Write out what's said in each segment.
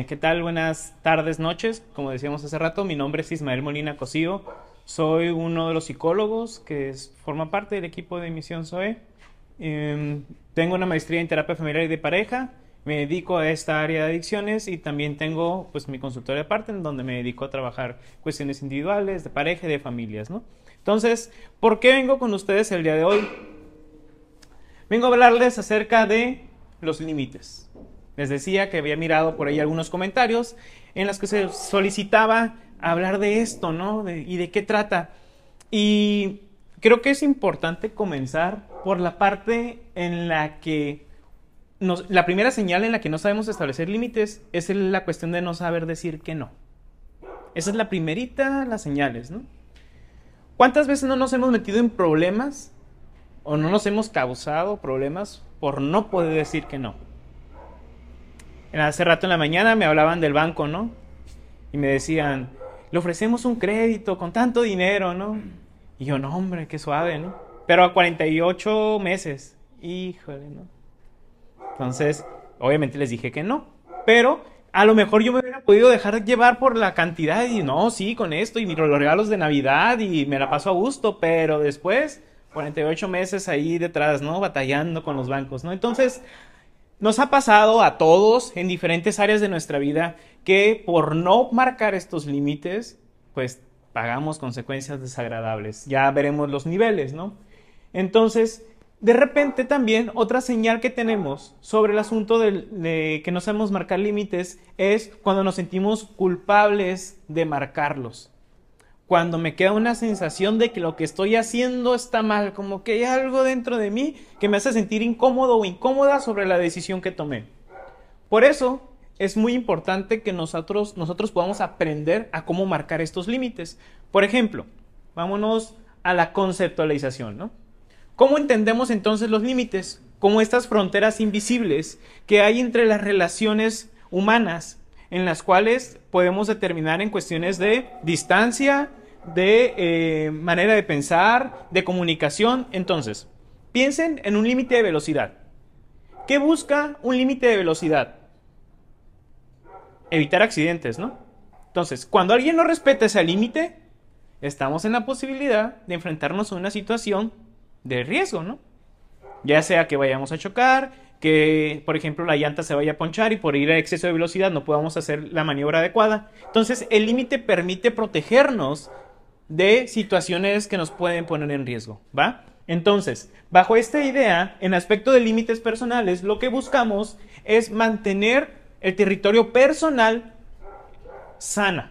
Eh, ¿Qué tal? Buenas tardes, noches. Como decíamos hace rato, mi nombre es Ismael Molina Cosío. Soy uno de los psicólogos que forma parte del equipo de Misión SOE. Em, tengo una maestría en terapia familiar y de pareja. Me dedico a esta área de adicciones y también tengo pues mi consultorio aparte en donde me dedico a trabajar cuestiones individuales, de pareja y de familias. Entonces, ¿por qué vengo con ustedes el día de hoy? Vengo a hablarles acerca de los límites. Les decía que había mirado por ahí algunos comentarios en los que se solicitaba hablar de esto, ¿no? ¿Y de qué trata? Y creo que es importante comenzar por la parte en la que la primera señal en la que no sabemos establecer límites es la cuestión de no saber decir que no. Esa es la primerita, las señales, ¿no? ¿Cuántas veces no nos hemos metido en problemas o no nos hemos causado problemas por no poder decir que no? Hace rato en la mañana me hablaban del banco, ¿no? Y me decían, le ofrecemos un crédito con tanto dinero, ¿no? Y yo, no, hombre, qué suave, ¿no? Pero a 48 meses. Híjole, ¿no? Entonces, obviamente les dije que no. Pero a lo mejor yo me hubiera podido dejar llevar por la cantidad y no, sí, con esto y los regalos de Navidad y me la paso a gusto, pero después, 48 meses ahí detrás, ¿no? Batallando con los bancos, ¿no? Entonces, nos ha pasado a todos en diferentes áreas de nuestra vida que por no marcar estos límites, pues pagamos consecuencias desagradables. Ya veremos los niveles, ¿no? Entonces, de repente también otra señal que tenemos sobre el asunto de, que no sabemos marcar límites es cuando nos sentimos culpables de marcarlos. Cuando me queda una sensación de que lo que estoy haciendo está mal, como que hay algo dentro de mí que me hace sentir incómodo o incómoda sobre la decisión que tomé. Por eso es muy importante que nosotros, nosotros podamos aprender a cómo marcar estos límites. Por ejemplo, vámonos a la conceptualización, ¿no? ¿Cómo entendemos entonces los límites? Como estas fronteras invisibles que hay entre las relaciones humanas, en las cuales podemos determinar en cuestiones de distancia, de eh, manera de pensar, de comunicación. Entonces, piensen en un límite de velocidad. ¿Qué busca un límite de velocidad? Evitar accidentes, ¿no? Entonces, cuando alguien no respeta ese límite, estamos en la posibilidad de enfrentarnos a una situación de riesgo, ¿no? Ya sea que vayamos a chocar, que por ejemplo la llanta se vaya a ponchar y por ir a exceso de velocidad no podamos hacer la maniobra adecuada. Entonces el límite permite protegernos de situaciones que nos pueden poner en riesgo, ¿va? Entonces, bajo esta idea, en aspecto de límites personales, lo que buscamos es mantener el territorio personal sana,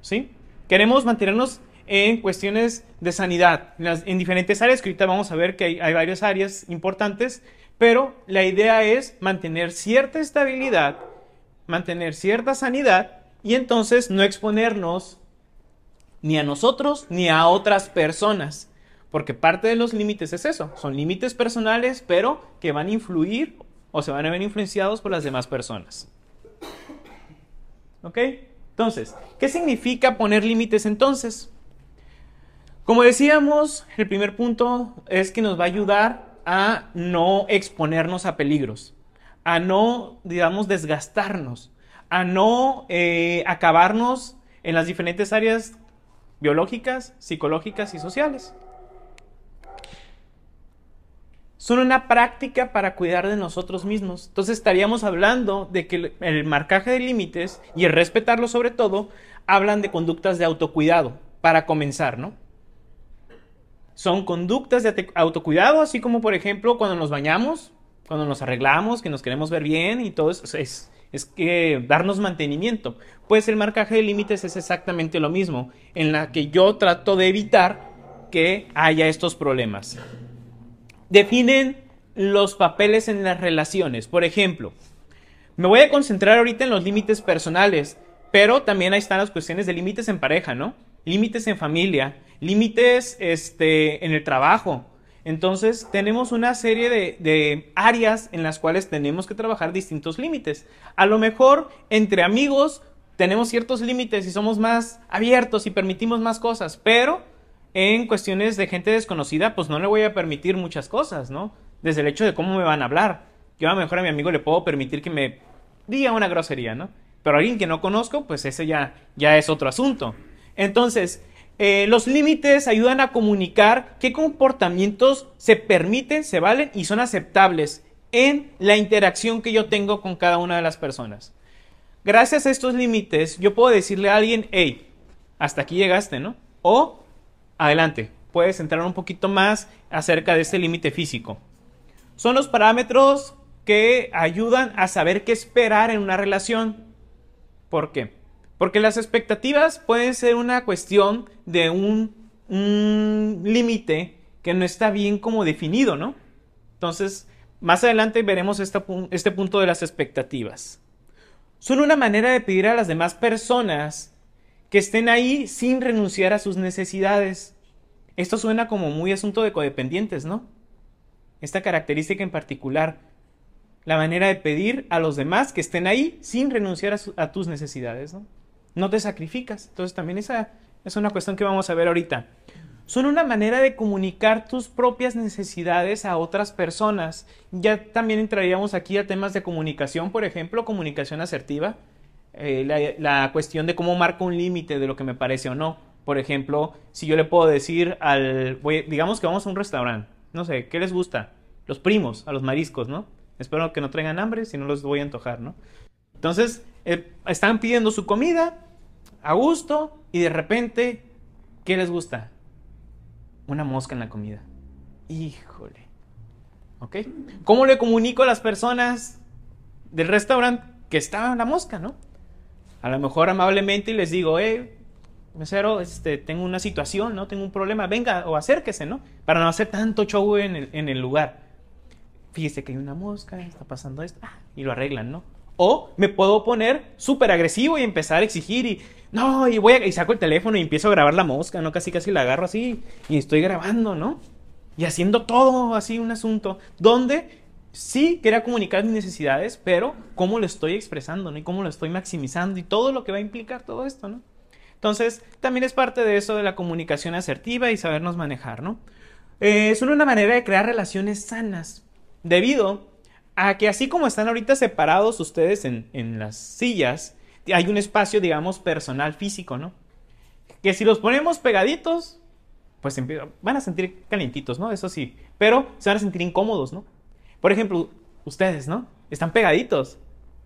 ¿sí? Queremos mantenernos en cuestiones de sanidad, en, diferentes áreas, que ahorita vamos a ver que hay, hay varias áreas importantes, pero la idea es mantener cierta estabilidad, mantener cierta sanidad y entonces no exponernos ni a nosotros ni a otras personas. Porque parte de los límites es eso, son límites personales, pero que van a influir o se van a ver influenciados por las demás personas. ¿Ok? Entonces, ¿qué significa poner límites entonces? Como decíamos, el primer punto es que nos va a ayudar a no exponernos a peligros, a no, digamos, desgastarnos, a no eh, acabarnos en las diferentes áreas biológicas, psicológicas y sociales. Son una práctica para cuidar de nosotros mismos. Entonces estaríamos hablando de que el marcaje de límites y el respetarlo sobre todo hablan de conductas de autocuidado, para comenzar, ¿no? son conductas de autocuidado, así como por ejemplo cuando nos bañamos, cuando nos arreglamos, que nos queremos ver bien y todo eso, es, es que darnos mantenimiento. Pues el marcaje de límites es exactamente lo mismo, en la que yo trato de evitar que haya estos problemas. Definen los papeles en las relaciones. Por ejemplo, me voy a concentrar ahorita en los límites personales, pero también ahí están las cuestiones de límites en pareja, ¿no? límites en familia, límites este, en el trabajo. Entonces tenemos una serie de, de, áreas en las cuales tenemos que trabajar distintos límites. A lo mejor entre amigos tenemos ciertos límites y somos más abiertos y permitimos más cosas, pero en cuestiones de gente desconocida pues no le voy a permitir muchas cosas, ¿no? Desde el hecho de cómo me van a hablar. Yo a lo mejor a mi amigo le puedo permitir que me diga una grosería, ¿no? Pero alguien que no conozco, pues ese ya, ya es otro asunto. Entonces, eh, los límites ayudan a comunicar qué comportamientos se permiten, se valen y son aceptables en la interacción que yo tengo con cada una de las personas. Gracias a estos límites, yo puedo decirle a alguien, hey, hasta aquí llegaste, ¿no? O, adelante, puedes entrar un poquito más acerca de este límite físico. Son los parámetros que ayudan a saber qué esperar en una relación. ¿Por qué? Porque las expectativas pueden ser una cuestión de un, límite que no está bien como definido, ¿no? Entonces, más adelante veremos este punto de las expectativas. Son una manera de pedir a las demás personas que estén ahí sin renunciar a sus necesidades. Esto suena como muy asunto de codependientes, ¿no? Esta característica en particular, la manera de pedir a los demás que estén ahí sin renunciar a, a tus necesidades, ¿no? No te sacrificas. Entonces también esa es una cuestión que vamos a ver ahorita. Son una manera de comunicar tus propias necesidades a otras personas. Ya también entraríamos aquí a temas de comunicación, por ejemplo, comunicación asertiva. Eh, la, cuestión de cómo marco un límite de lo que me parece o no. Por ejemplo, si yo le puedo decir al, digamos que vamos a un restaurante, no sé, ¿qué les gusta? Los primos, a los mariscos, ¿no? Espero que no traigan hambre, si no los voy a antojar, ¿no? Entonces, eh, están pidiendo su comida, a gusto y de repente, ¿qué les gusta? Una mosca en la comida. Híjole. ¿Ok? ¿Cómo le comunico a las personas del restaurante que estaba la mosca, no? A lo mejor amablemente les digo, eh, mesero, este, tengo una situación, ¿no? Tengo un problema, venga o acérquese, ¿no? Para no hacer tanto show en el, lugar. Fíjese que hay una mosca, está pasando esto, ah, y lo arreglan, ¿no? O me puedo poner súper agresivo y empezar a exigir y no, y voy a, y saco el teléfono y empiezo a grabar la mosca, ¿no? Casi casi la agarro así y estoy grabando, ¿no? Y haciendo todo así un asunto donde sí quería comunicar mis necesidades, pero cómo lo estoy expresando, ¿no? Y cómo lo estoy maximizando y todo lo que va a implicar todo esto, ¿no? Entonces, también es parte de eso de la comunicación asertiva y sabernos manejar, ¿no? Eh, es una manera de crear relaciones sanas, debido a que así como están ahorita separados ustedes en, en las sillas, hay un espacio, digamos, personal físico, ¿no? Que si los ponemos pegaditos, pues van a sentir calientitos, ¿no? Eso sí, pero se van a sentir incómodos, ¿no? Por ejemplo, ustedes, ¿no? Están pegaditos,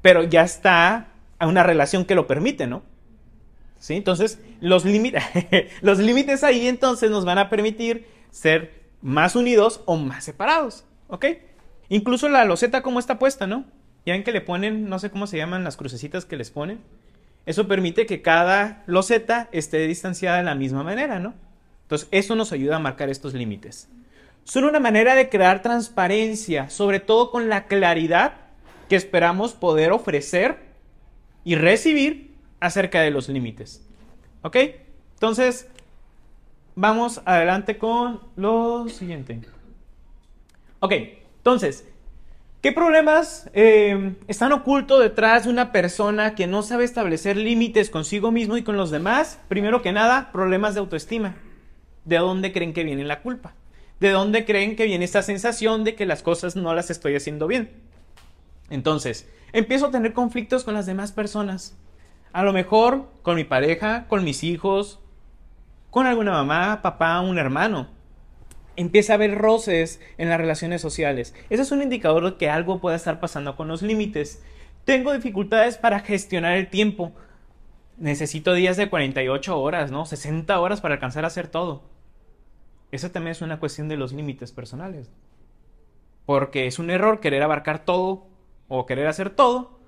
pero ya está a una relación que lo permite, ¿no? ¿Sí? Entonces, los, los límites ahí entonces nos van a permitir ser más unidos o más separados, ¿ok? Incluso la loseta como está puesta, ¿no? Ya ven que le ponen, no sé cómo se llaman las crucecitas que les ponen. Eso permite que cada loseta esté distanciada de la misma manera, ¿no? Entonces, eso nos ayuda a marcar estos límites. Son una manera de crear transparencia, sobre todo con la claridad que esperamos poder ofrecer y recibir acerca de los límites. ¿Ok? Entonces, vamos adelante con lo siguiente. Ok, entonces, ¿Qué problemas eh, están ocultos detrás de una persona que no sabe establecer límites consigo mismo y con los demás? Primero que nada, problemas de autoestima. ¿De dónde creen que viene la culpa? ¿De dónde creen que viene esta sensación de que las cosas no las estoy haciendo bien? Entonces, empiezo a tener conflictos con las demás personas. A lo mejor con mi pareja, con mis hijos, con alguna mamá, papá, un hermano empieza a haber roces en las relaciones sociales. Ese es un indicador de que algo puede estar pasando con los límites. Tengo dificultades para gestionar el tiempo. Necesito días de 48 horas, ¿no? 60 horas para alcanzar a hacer todo. Esa también es una cuestión de los límites personales. Porque es un error querer abarcar todo o querer hacer todo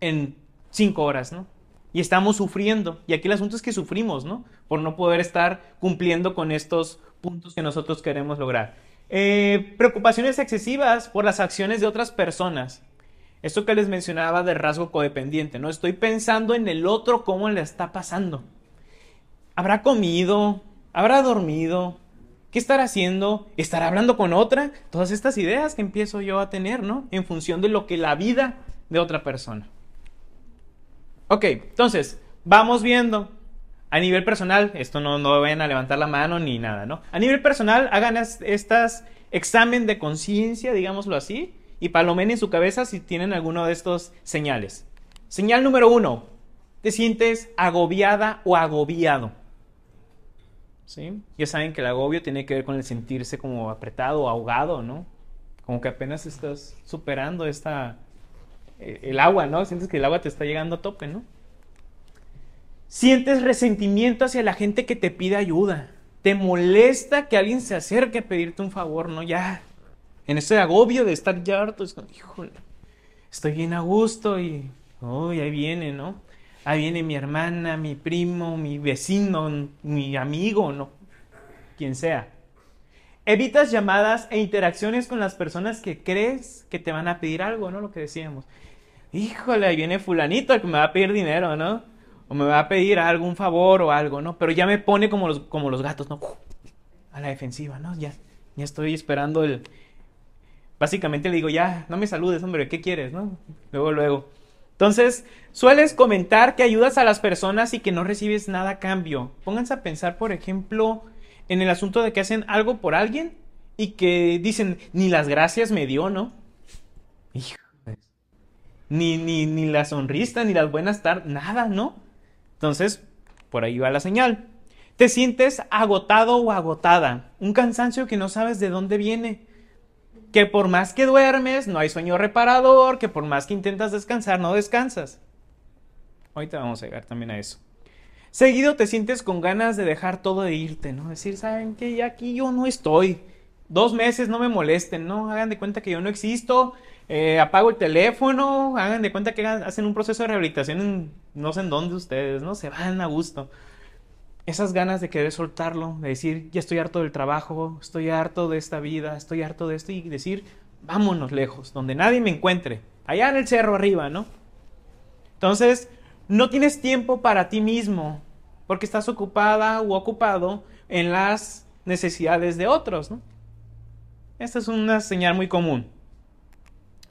en 5 horas, ¿no? Y estamos sufriendo. Y aquí el asunto es que sufrimos, ¿no? Por no poder estar cumpliendo con estos puntos que nosotros queremos lograr. Eh, preocupaciones excesivas por las acciones de otras personas. Esto que les mencionaba del rasgo codependiente, ¿no? Estoy pensando en el otro, cómo le está pasando. ¿Habrá comido? ¿Habrá dormido? ¿Qué estará haciendo? ¿Estará hablando con otra? Todas estas ideas que empiezo yo a tener, ¿no? En función de lo que la vida de otra persona. Ok, entonces, vamos viendo a nivel personal, esto no, no vayan a levantar la mano ni nada, ¿no? A nivel personal, hagan estas examen de conciencia, digámoslo así, y palomen en su cabeza si tienen alguno de estos señales. Señal número uno, te sientes agobiada o agobiado. ¿Sí? Ya saben que el agobio tiene que ver con el sentirse como apretado ahogado, ¿no? Como que apenas estás superando esta, eh, el agua, ¿no? Sientes que el agua te está llegando a tope, ¿no? Sientes resentimiento hacia la gente que te pide ayuda. Te molesta que alguien se acerque a pedirte un favor, ¿no? Ya, en ese agobio de estar ya harto, es como, híjole, estoy bien a gusto y Uy, ahí viene, ¿no? Ahí viene mi hermana, mi primo, mi vecino, mi amigo, ¿no? Quien sea. Evitas llamadas e interacciones con las personas que crees que te van a pedir algo, ¿no? Lo que decíamos. Híjole, ahí viene fulanito que me va a pedir dinero, ¿no? O me va a pedir algún favor o algo, ¿no? Pero ya me pone como los, como los gatos, ¿no? A la defensiva, ¿no? Ya, ya estoy esperando el... Básicamente le digo, ya, no me saludes, hombre, ¿qué quieres, no? Luego, luego. Entonces, sueles comentar que ayudas a las personas y que no recibes nada a cambio. Pónganse a pensar, por ejemplo, en el asunto de que hacen algo por alguien y que dicen, ni las gracias me dio, ¿no? Ni, ni, ni la sonrisa, ni las buenas tardes, nada, ¿no? Entonces, por ahí va la señal. Te sientes agotado o agotada, un cansancio que no sabes de dónde viene que por más que duermes, no hay sueño reparador, que por más que intentas descansar, no descansas. Ahorita vamos a llegar también a eso. Seguido te sientes con ganas de dejar todo de irte, ¿no? Decir, ¿saben qué? Ya aquí yo no estoy. Dos meses no me molesten, ¿no? Hagan de cuenta que yo no existo. Eh, apago el teléfono. Hagan de cuenta que hacen un proceso de rehabilitación en no sé en dónde ustedes, ¿no? Se van a gusto esas ganas de querer soltarlo, de decir, ya estoy harto del trabajo, estoy harto de esta vida, estoy harto de esto, y decir, vámonos lejos, donde nadie me encuentre, allá en el cerro arriba, ¿no? Entonces, no tienes tiempo para ti mismo, porque estás ocupada o ocupado en las necesidades de otros, ¿no? Esta es una señal muy común.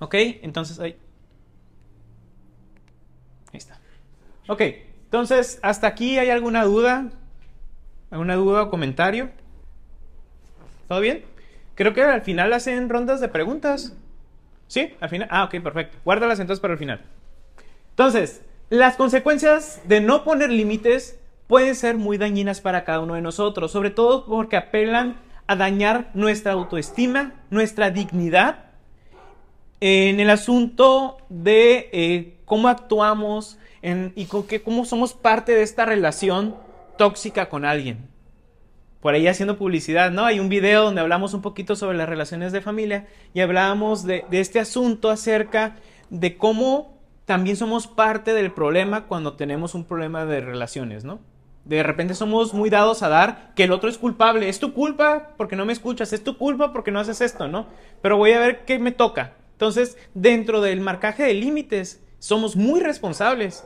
¿Ok? Entonces, ahí. Está. Ok, entonces, ¿hasta aquí hay alguna duda? ¿Alguna duda o comentario? ¿Todo bien? Creo que al final hacen rondas de preguntas. ¿Sí? Al final. Ah, ok, perfecto. Guárdalas entonces para el final. Entonces, las consecuencias de no poner límites pueden ser muy dañinas para cada uno de nosotros, sobre todo porque apelan a dañar nuestra autoestima, nuestra dignidad, en el asunto de eh, cómo actuamos y con que, cómo somos parte de esta relación tóxica con alguien. Por ahí haciendo publicidad, ¿no? Hay un video donde hablamos un poquito sobre las relaciones de familia y hablábamos de, de este asunto acerca de cómo también somos parte del problema cuando tenemos un problema de relaciones, ¿no? De repente somos muy dados a dar que el otro es culpable. Es tu culpa porque no me escuchas, es tu culpa porque no haces esto, ¿no? Pero voy a ver qué me toca. Entonces, dentro del marcaje de límites, somos muy responsables.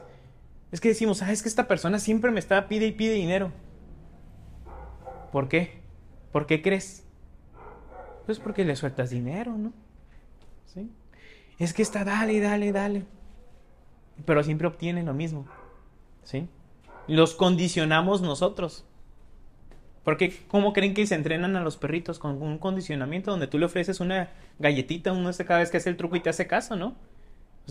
Es que decimos, ah, es que esta persona siempre me está pide y pide dinero. ¿Por qué? ¿Por qué crees? Pues porque le sueltas dinero, ¿no? ¿Sí? Es que está, dale, dale, dale. Pero siempre obtienen lo mismo. ¿Sí? Los condicionamos nosotros. Porque, ¿cómo creen que se entrenan a los perritos con un condicionamiento donde tú le ofreces una galletita uno cada vez que hace el truco y te hace caso, ¿no?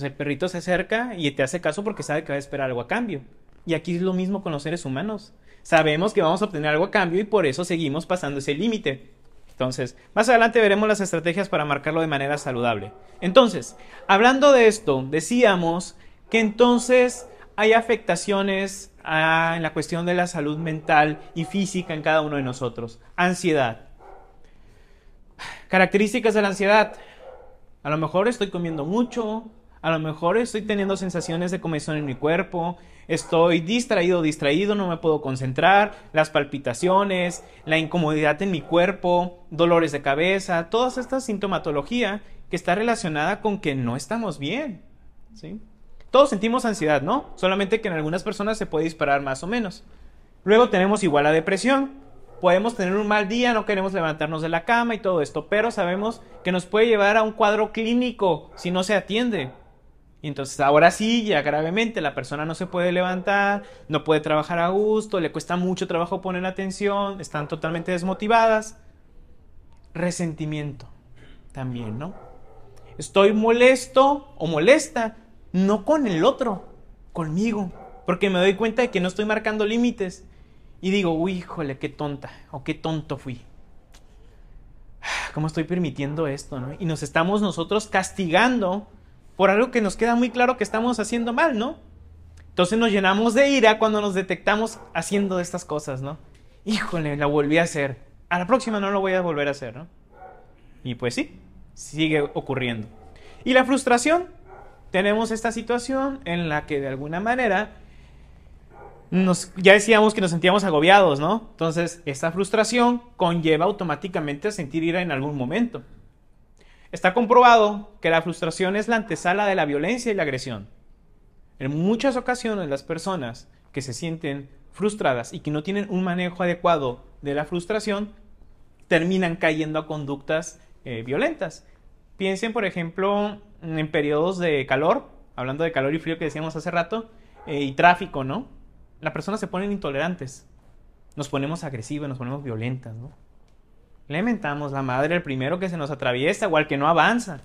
el perrito se acerca y te hace caso porque sabe que va a esperar algo a cambio. Y aquí es lo mismo con los seres humanos. Sabemos que vamos a obtener algo a cambio y por eso seguimos pasando ese límite. Entonces, más adelante veremos las estrategias para marcarlo de manera saludable. Entonces, hablando de esto, decíamos que entonces hay afectaciones en la cuestión de la salud mental y física en cada uno de nosotros. Ansiedad. Características de la ansiedad. A lo mejor estoy comiendo mucho, a lo mejor estoy teniendo sensaciones de comezón en mi cuerpo, estoy distraído, distraído, no me puedo concentrar, las palpitaciones, la incomodidad en mi cuerpo, dolores de cabeza, toda esta sintomatología que está relacionada con que no estamos bien. ¿sí? Todos sentimos ansiedad, ¿no? Solamente que en algunas personas se puede disparar más o menos. Luego tenemos igual la depresión. Podemos tener un mal día, no queremos levantarnos de la cama y todo esto, pero sabemos que nos puede llevar a un cuadro clínico si no se atiende. Y entonces ahora sí, ya gravemente, la persona no se puede levantar, no puede trabajar a gusto, le cuesta mucho trabajo poner atención, están totalmente desmotivadas. Resentimiento también, ¿no? Estoy molesto o molesta, no con el otro, conmigo, porque me doy cuenta de que no estoy marcando límites. Y digo, uy, híjole, qué tonta o qué tonto fui. ¿Cómo estoy permitiendo esto? ¿no? Y nos estamos nosotros castigando por algo que nos queda muy claro que estamos haciendo mal, ¿no? Entonces nos llenamos de ira cuando nos detectamos haciendo estas cosas, ¿no? Híjole, la volví a hacer. A la próxima no lo voy a volver a hacer, ¿no? Y pues sí, sigue ocurriendo. Y la frustración. Tenemos esta situación en la que de alguna manera nos, ya decíamos que nos sentíamos agobiados, ¿no? Entonces, esta frustración conlleva automáticamente a sentir ira en algún momento. Está comprobado que la frustración es la antesala de la violencia y la agresión. En muchas ocasiones las personas que se sienten frustradas y que no tienen un manejo adecuado de la frustración terminan cayendo a conductas eh, violentas. Piensen, por ejemplo, en periodos de calor, hablando de calor y frío que decíamos hace rato, eh, y tráfico, ¿no? Las personas se ponen intolerantes, nos ponemos agresivas, nos ponemos violentas, ¿no? Le mentamos la madre el primero que se nos atraviesa o al que no avanza.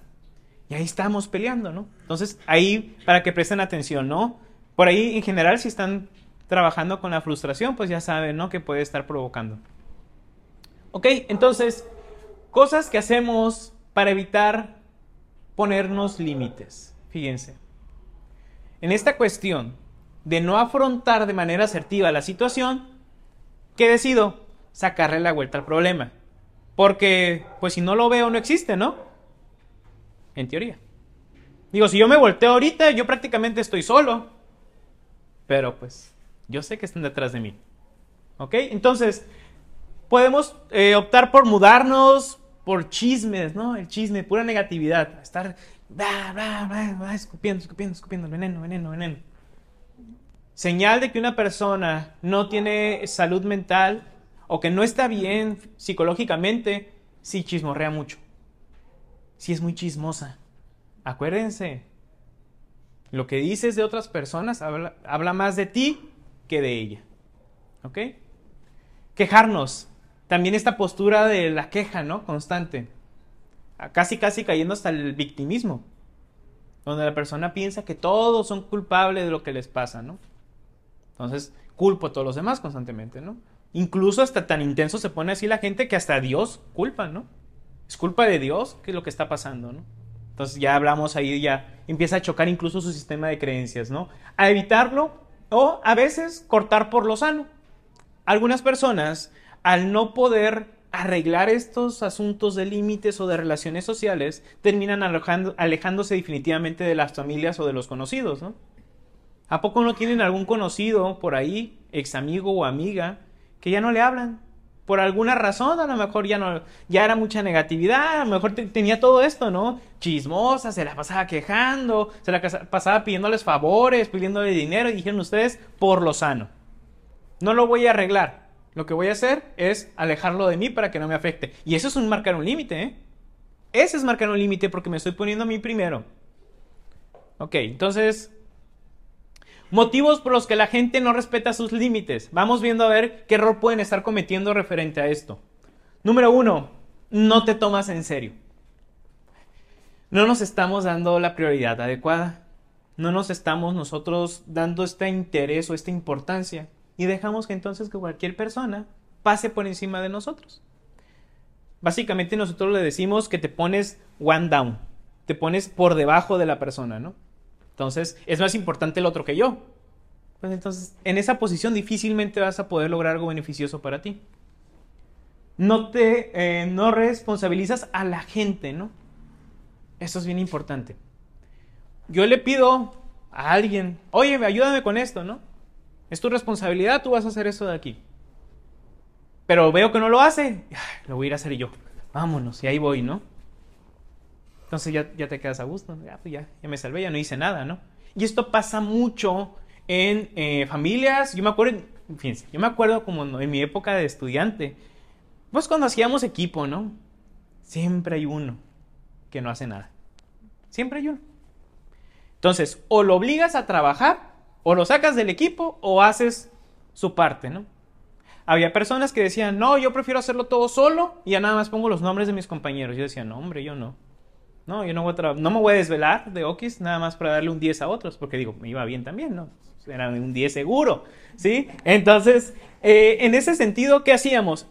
Y ahí estamos peleando, ¿no? Entonces, ahí, para que presten atención, ¿no? Por ahí, en general, si están trabajando con la frustración, pues ya saben, ¿no? Que puede estar provocando. Ok, entonces, cosas que hacemos para evitar ponernos límites. Fíjense. En esta cuestión de no afrontar de manera asertiva la situación, ¿qué decido? Sacarle la vuelta al problema. Porque, pues si no lo veo, no existe, ¿no? En teoría. Digo, si yo me volteo ahorita, yo prácticamente estoy solo. Pero pues, yo sé que están detrás de mí. ¿Ok? Entonces, podemos eh, optar por mudarnos, por chismes, ¿no? El chisme, pura negatividad. Estar escupiendo, escupiendo, escupiendo, veneno, veneno, veneno. Señal de que una persona no tiene salud mental o que no está bien psicológicamente si chismorrea mucho. Si es muy chismosa. Acuérdense, lo que dices de otras personas habla, habla más de ti que de ella. ¿Ok? Quejarnos. También esta postura de la queja, ¿no? Constante. Casi, casi cayendo hasta el victimismo. Donde la persona piensa que todos son culpables de lo que les pasa, ¿no? Entonces, culpo a todos los demás constantemente, ¿no? Incluso hasta tan intenso se pone así la gente que hasta Dios culpa, ¿no? Es culpa de Dios que es lo que está pasando, ¿no? Entonces ya hablamos ahí, ya empieza a chocar incluso su sistema de creencias, ¿no? A evitarlo o a veces cortar por lo sano. Algunas personas, al no poder arreglar estos asuntos de límites o de relaciones sociales, terminan alejándose definitivamente de las familias o de los conocidos, ¿no? ¿A poco no tienen algún conocido por ahí, ex amigo o amiga, que ya no le hablan. Por alguna razón, a lo mejor ya no, ya era mucha negatividad, a lo mejor tenía todo esto, ¿no? Chismosa, se la pasaba quejando, se la pasaba pidiéndoles favores, pidiéndole dinero, y dijeron ustedes, por lo sano. No lo voy a arreglar. Lo que voy a hacer es alejarlo de mí para que no me afecte. Y eso es un marcar un límite, ¿eh? Ese es marcar un límite porque me estoy poniendo a mí primero. Ok, entonces Motivos por los que la gente no respeta sus límites. Vamos viendo a ver qué error pueden estar cometiendo referente a esto. Número uno, no te tomas en serio. No nos estamos dando la prioridad adecuada. No nos estamos nosotros dando este interés o esta importancia. Y dejamos que entonces que cualquier persona pase por encima de nosotros. Básicamente nosotros le decimos que te pones one down. Te pones por debajo de la persona, ¿no? Entonces, es más importante el otro que yo. Pues entonces, en esa posición difícilmente vas a poder lograr algo beneficioso para ti. No te, eh, no responsabilizas a la gente, ¿no? Eso es bien importante. Yo le pido a alguien, oye, ayúdame con esto, ¿no? Es tu responsabilidad, tú vas a hacer eso de aquí. Pero veo que no lo hace, lo voy a ir a hacer yo. Vámonos, y ahí voy, ¿no? Entonces ya, ya te quedas a gusto. Ya, pues ya, ya me salvé, ya no hice nada, ¿no? Y esto pasa mucho en eh, familias. Yo me acuerdo, fíjense, yo me acuerdo como en mi época de estudiante, pues cuando hacíamos equipo, ¿no? Siempre hay uno que no hace nada. Siempre hay uno. Entonces, o lo obligas a trabajar, o lo sacas del equipo, o haces su parte, ¿no? Había personas que decían, no, yo prefiero hacerlo todo solo y ya nada más pongo los nombres de mis compañeros. Yo decía, no, hombre, yo no. No, yo no, voy a no me voy a desvelar de Okis nada más para darle un 10 a otros, porque digo, me iba bien también, ¿no? Era un 10 seguro, ¿sí? Entonces, eh, en ese sentido, ¿qué hacíamos?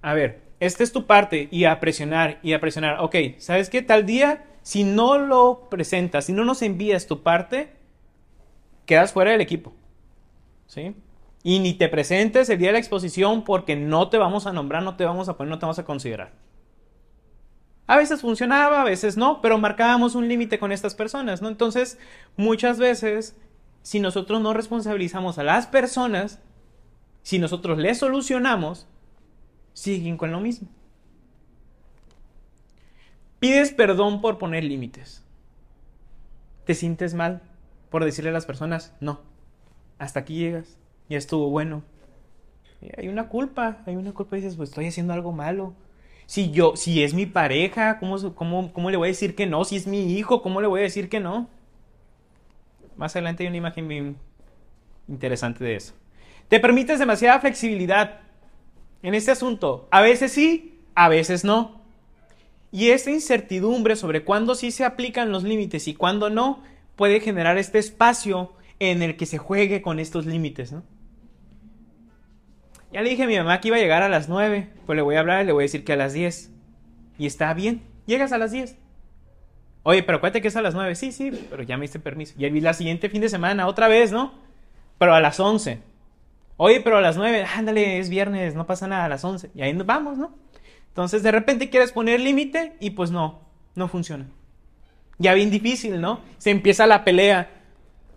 A ver, esta es tu parte y a presionar y a presionar. Ok, ¿sabes qué? Tal día, si no lo presentas, si no nos envías tu parte, quedas fuera del equipo, ¿sí? Y ni te presentes el día de la exposición porque no te vamos a nombrar, no te vamos a poner, no te vamos a considerar. A veces funcionaba, a veces no, pero marcábamos un límite con estas personas, ¿no? Entonces, muchas veces, si nosotros no responsabilizamos a las personas, si nosotros les solucionamos, siguen con lo mismo. Pides perdón por poner límites. ¿Te sientes mal por decirle a las personas, no, hasta aquí llegas, ya estuvo bueno? hay una culpa, hay una culpa dices, pues estoy haciendo algo malo si yo, si es mi pareja, ¿cómo, cómo, cómo le voy a decir que no? Si es mi hijo, ¿cómo le voy a decir que no? Más adelante hay una imagen bien interesante de eso. Te permites demasiada flexibilidad en este asunto. A veces sí, a veces no. Y esta incertidumbre sobre cuándo sí se aplican los límites y cuándo no puede generar este espacio en el que se juegue con estos límites, ¿no? Ya le dije a mi mamá que iba a llegar a las 9. Pues le voy a hablar y le voy a decir que a las 10. Y está bien. Llegas a las 10. Oye, pero acuérdate que es a las 9. Sí, sí, pero ya me diste permiso. Y la siguiente fin de semana, otra vez, ¿no? Pero a las 11. Oye, pero a las 9. Ándale, es viernes, no pasa nada a las 11. Y ahí vamos, ¿no? Entonces de repente quieres poner límite y pues no, no funciona. Ya bien difícil, ¿no? Se empieza la pelea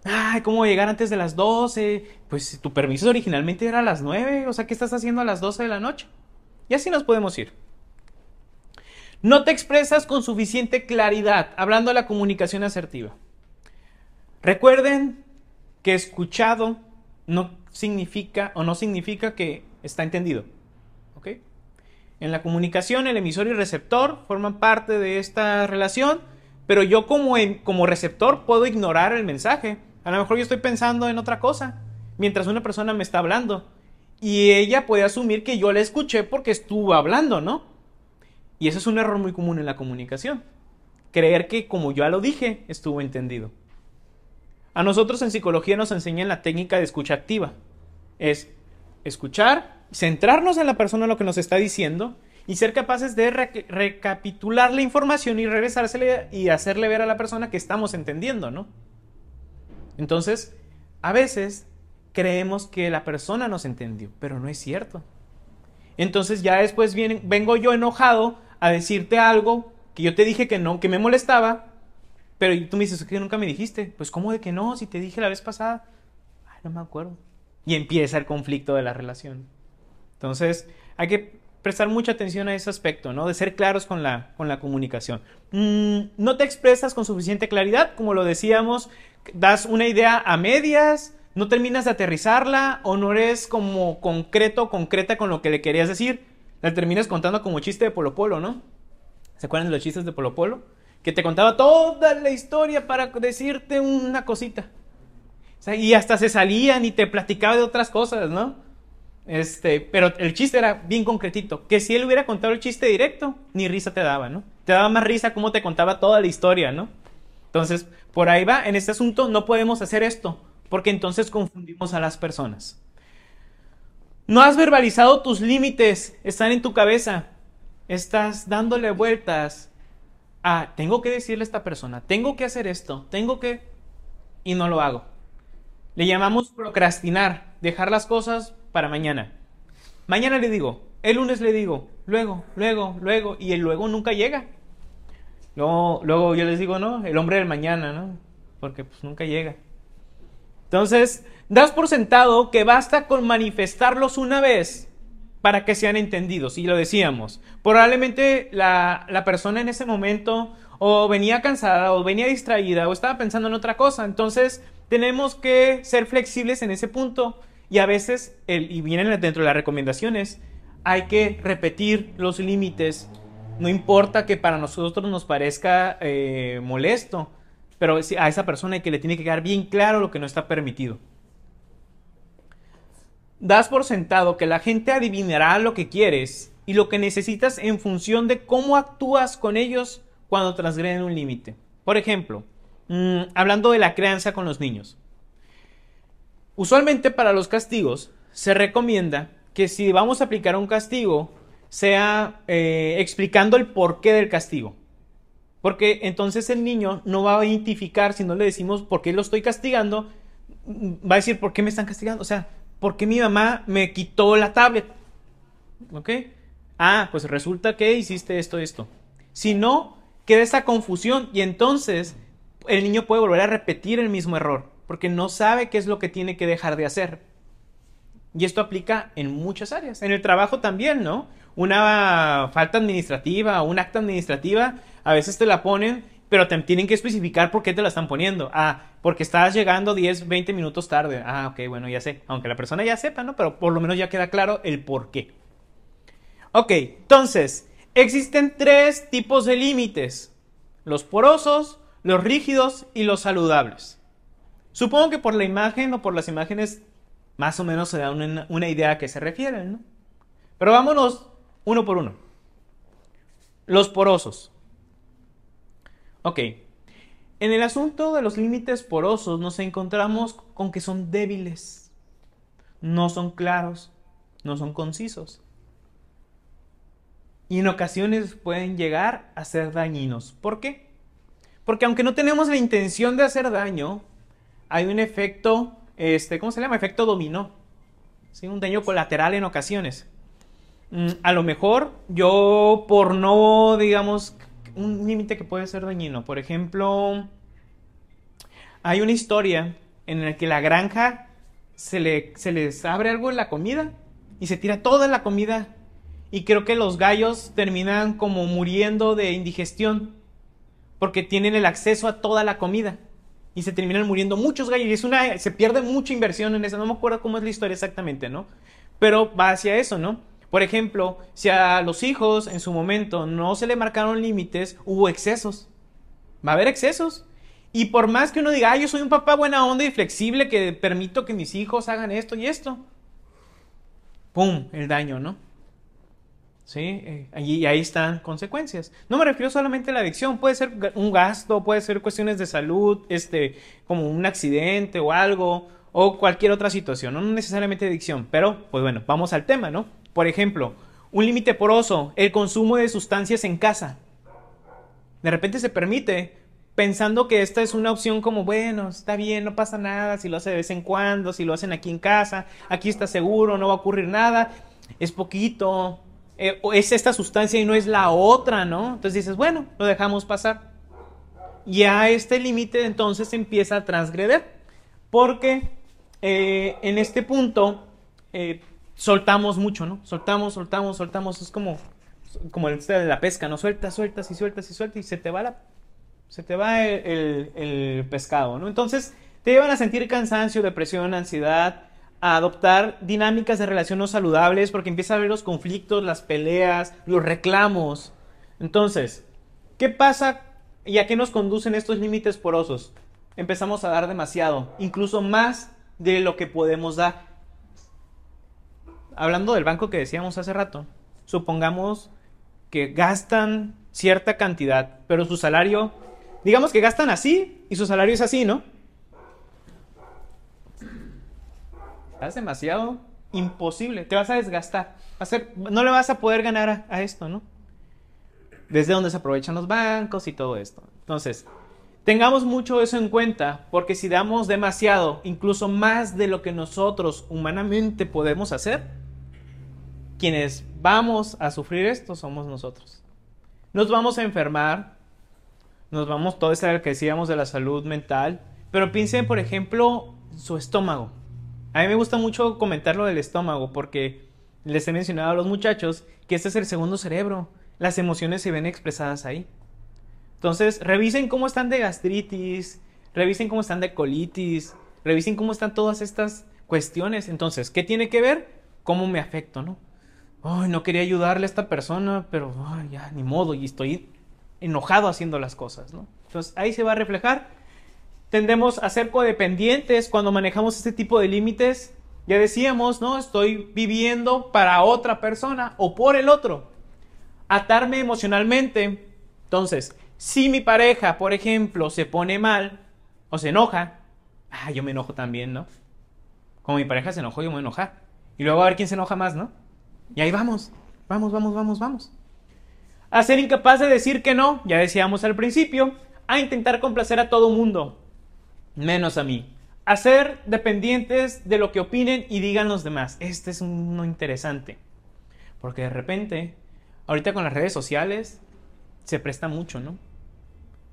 ay, ¿cómo llegar antes de las 12? Pues tu permiso originalmente era a las 9, o sea, ¿qué estás haciendo a las 12 de la noche? Y así nos podemos ir. No te expresas con suficiente claridad, hablando de la comunicación asertiva. Recuerden que escuchado no significa o no significa que está entendido. ¿Ok? En la comunicación, el emisor y el receptor forman parte de esta relación, pero yo como, como receptor puedo ignorar el mensaje a lo mejor yo estoy pensando en otra cosa mientras una persona me está hablando. Y ella puede asumir que yo la escuché porque estuvo hablando, ¿no? Y eso es un error muy común en la comunicación. Creer que como yo ya lo dije, estuvo entendido. A nosotros en psicología nos enseñan la técnica de escucha activa. Es escuchar, centrarnos en la persona lo que nos está diciendo y ser capaces de recapitular la información y regresársela y hacerle ver a la persona que estamos entendiendo, ¿no? Entonces, a veces creemos que la persona nos entendió, pero no es cierto. Entonces ya después vengo yo enojado a decirte algo que yo te dije que no, que me molestaba, pero tú me dices que nunca me dijiste. Pues ¿cómo de que no? Si te dije la vez pasada. Ay, no me acuerdo. Y empieza el conflicto de la relación. Entonces, hay que prestar mucha atención a ese aspecto, ¿no? De ser claros con la, con la comunicación. Mm, no te expresas con suficiente claridad, como lo decíamos, das una idea a medias, no terminas de aterrizarla o no eres como concreto, concreta con lo que le querías decir. La terminas contando como chiste de Polo Polo, ¿no? ¿Se acuerdan de los chistes de Polo Polo? Que te contaba toda la historia para decirte una cosita. y hasta se salían y te platicaba de otras cosas, ¿no? Este, pero el chiste era bien concretito. Que si él hubiera contado el chiste directo, ni risa te daba, ¿no? Te daba más risa como te contaba toda la historia, ¿no? Entonces, por ahí va, en este asunto no podemos hacer esto, porque entonces confundimos a las personas. No has verbalizado tus límites, están en tu cabeza. Estás dándole vueltas a, tengo que decirle a esta persona, tengo que hacer esto, tengo que... y no lo hago. Le llamamos procrastinar, dejar las cosas para mañana. Mañana le digo, el lunes le digo, luego, luego, luego, y el luego nunca llega. Luego, yo les digo, no, el hombre del mañana, ¿no? Porque pues nunca llega. Entonces, das por sentado que basta con manifestarlos una vez para que sean entendidos. Y lo decíamos, probablemente la, la persona en ese momento o venía cansada o venía distraída o estaba pensando en otra cosa. Entonces, tenemos que ser flexibles en ese punto y a veces, y vienen dentro de las recomendaciones, hay que repetir los límites no importa que para nosotros nos parezca eh, molesto, pero a esa persona que le tiene que quedar bien claro lo que no está permitido. Das por sentado que la gente adivinará lo que quieres y lo que necesitas en función de cómo actúas con ellos cuando transgreden un límite. Por ejemplo, mm, hablando de la crianza con los niños. Usualmente para los castigos se recomienda que si vamos a aplicar un castigo, sea eh, explicando el porqué del castigo. Porque entonces el niño no va a identificar si no le decimos por qué lo estoy castigando, va a decir por qué me están castigando. O sea, ¿por qué mi mamá me quitó la tablet? ¿Ok? Ah, pues resulta que hiciste esto, esto. Si no, queda esa confusión y entonces el niño puede volver a repetir el mismo error porque no sabe qué es lo que tiene que dejar de hacer. Y esto aplica en muchas áreas. En el trabajo también, ¿no? Una falta administrativa un acta administrativa, a veces te la ponen, pero te tienen que especificar por qué te la están poniendo. Ah, porque estás llegando 10, 20 minutos tarde. Ah, ok, bueno, ya sé. Aunque la persona ya sepa, ¿no? Pero por lo menos ya queda claro el por qué. Ok, entonces, existen tres tipos de límites. Los porosos, los rígidos y los saludables. Supongo que por la imagen o por las imágenes más o menos se da una, idea a qué se refieren, ¿no? Pero vámonos uno por uno. Los porosos. Ok. En el asunto de los límites porosos nos encontramos con que son débiles, no son claros, no son concisos. Y en ocasiones pueden llegar a ser dañinos. ¿Por qué? Porque aunque no tenemos la intención de hacer daño, hay un efecto, este, ¿cómo se llama? Efecto dominó. ¿sí? Un daño colateral en ocasiones. Mm, a lo mejor yo por no, digamos, un límite que puede ser dañino. Por ejemplo, hay una historia en la que la granja se, le, se les abre algo en la comida y se tira toda la comida. Y creo que los gallos terminan como muriendo de indigestión porque tienen el acceso a toda la comida y se terminan muriendo muchos gallos y es una, se pierde mucha inversión en eso, no me acuerdo cómo es la historia exactamente, ¿no? Pero va hacia eso, ¿no? Por ejemplo, si a los hijos en su momento no se le marcaron límites, hubo excesos. Va a haber excesos. Y por más que uno diga, yo soy un papá buena onda y flexible que permito que mis hijos hagan esto y esto. ¡Pum! El daño, ¿no? ¿Sí? Eh, y ahí están consecuencias. No me refiero solamente a la adicción, puede ser un gasto, puede ser cuestiones de salud, este, como un accidente o algo, o cualquier otra situación, no necesariamente adicción, pero pues bueno, vamos al tema, ¿no? Por ejemplo, un límite poroso, el consumo de sustancias en casa. De repente se permite, pensando que esta es una opción como, bueno, está bien, no pasa nada, si lo hace de vez en cuando, si lo hacen aquí en casa, aquí está seguro, no va a ocurrir nada, es poquito, eh, es esta sustancia y no es la otra, ¿no? Entonces dices, bueno, lo dejamos pasar. Y a este límite entonces empieza a transgreder, porque eh, en este punto eh, soltamos mucho, ¿no? Soltamos, soltamos, soltamos, es como, como el de la pesca, ¿no? Sueltas, sueltas y sueltas y sueltas y se te va la, se te va el, el pescado, ¿no? Entonces te llevan a sentir cansancio, depresión, ansiedad, a adoptar dinámicas de relación no saludables porque empieza a ver los conflictos, las peleas, los reclamos. Entonces, ¿qué pasa y a qué nos conducen estos límites porosos? Empezamos a dar demasiado, incluso más de lo que podemos dar. Hablando del banco que decíamos hace rato, supongamos que gastan cierta cantidad, pero su salario, digamos que gastan así y su salario es así, ¿no? Es demasiado imposible. Te vas a desgastar. no le vas a poder ganar a, esto, ¿no? Desde donde se aprovechan los bancos y todo esto. Entonces, tengamos mucho eso en cuenta, porque si damos demasiado, incluso más de lo que nosotros humanamente podemos hacer, quienes vamos a sufrir esto somos nosotros. Nos vamos a enfermar, nos vamos, todo esto que decíamos de la salud mental, pero piensen, por ejemplo, su estómago. A mí me gusta mucho comentar lo del estómago porque les he mencionado a los muchachos que este es el segundo cerebro. Las emociones se ven expresadas ahí. Entonces, revisen cómo están de gastritis, revisen cómo están de colitis, revisen cómo están todas estas cuestiones. Entonces, ¿qué tiene que ver? ¿Cómo me afecto, no? Ay, no quería ayudarle a esta persona, pero ya, ni modo, y estoy enojado haciendo las cosas, ¿no? Entonces, ahí se va a reflejar tendemos a ser codependientes cuando manejamos este tipo de límites. Ya decíamos, ¿no? Estoy viviendo para otra persona o por el otro. Atarme emocionalmente. Entonces, Si mi pareja, por ejemplo, se pone mal o se enoja, ah, yo me enojo también, ¿no? Como mi pareja se enojó, yo me voy. Y luego a ver quién se enoja más, ¿no? Y ahí vamos, vamos, vamos, vamos, vamos. A ser incapaz de decir que no, ya decíamos al principio, a intentar complacer a todo mundo, menos a mí. A ser dependientes de lo que opinen y digan los demás. Este es uno interesante. Porque de repente, ahorita con las redes sociales, se presta mucho, ¿no?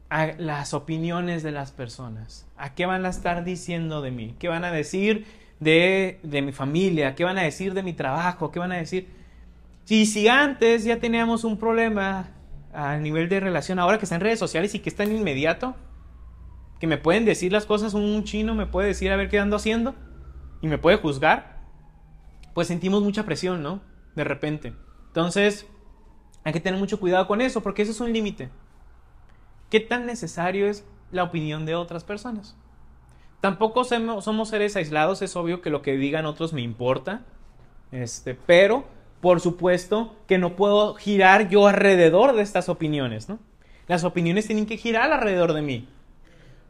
A las opiniones de las personas. ¿A qué van a estar diciendo de mí? ¿Qué van a decir de, de mi familia? ¿Qué van a decir de mi trabajo? ¿Qué van a decir? Si, si antes ya teníamos un problema a nivel de relación, ahora que está en redes sociales y que está en inmediato, que me pueden decir las cosas, un chino me puede decir a ver qué ando haciendo y me puede juzgar, pues sentimos mucha presión, ¿no? De repente. Entonces, hay que tener mucho cuidado con eso, porque eso es un límite. ¿Qué tan necesario es la opinión de otras personas? Tampoco somos seres aislados, es obvio que lo que digan otros me importa, este, pero por supuesto que no puedo girar yo alrededor de estas opiniones, ¿no? Las opiniones tienen que girar alrededor de mí.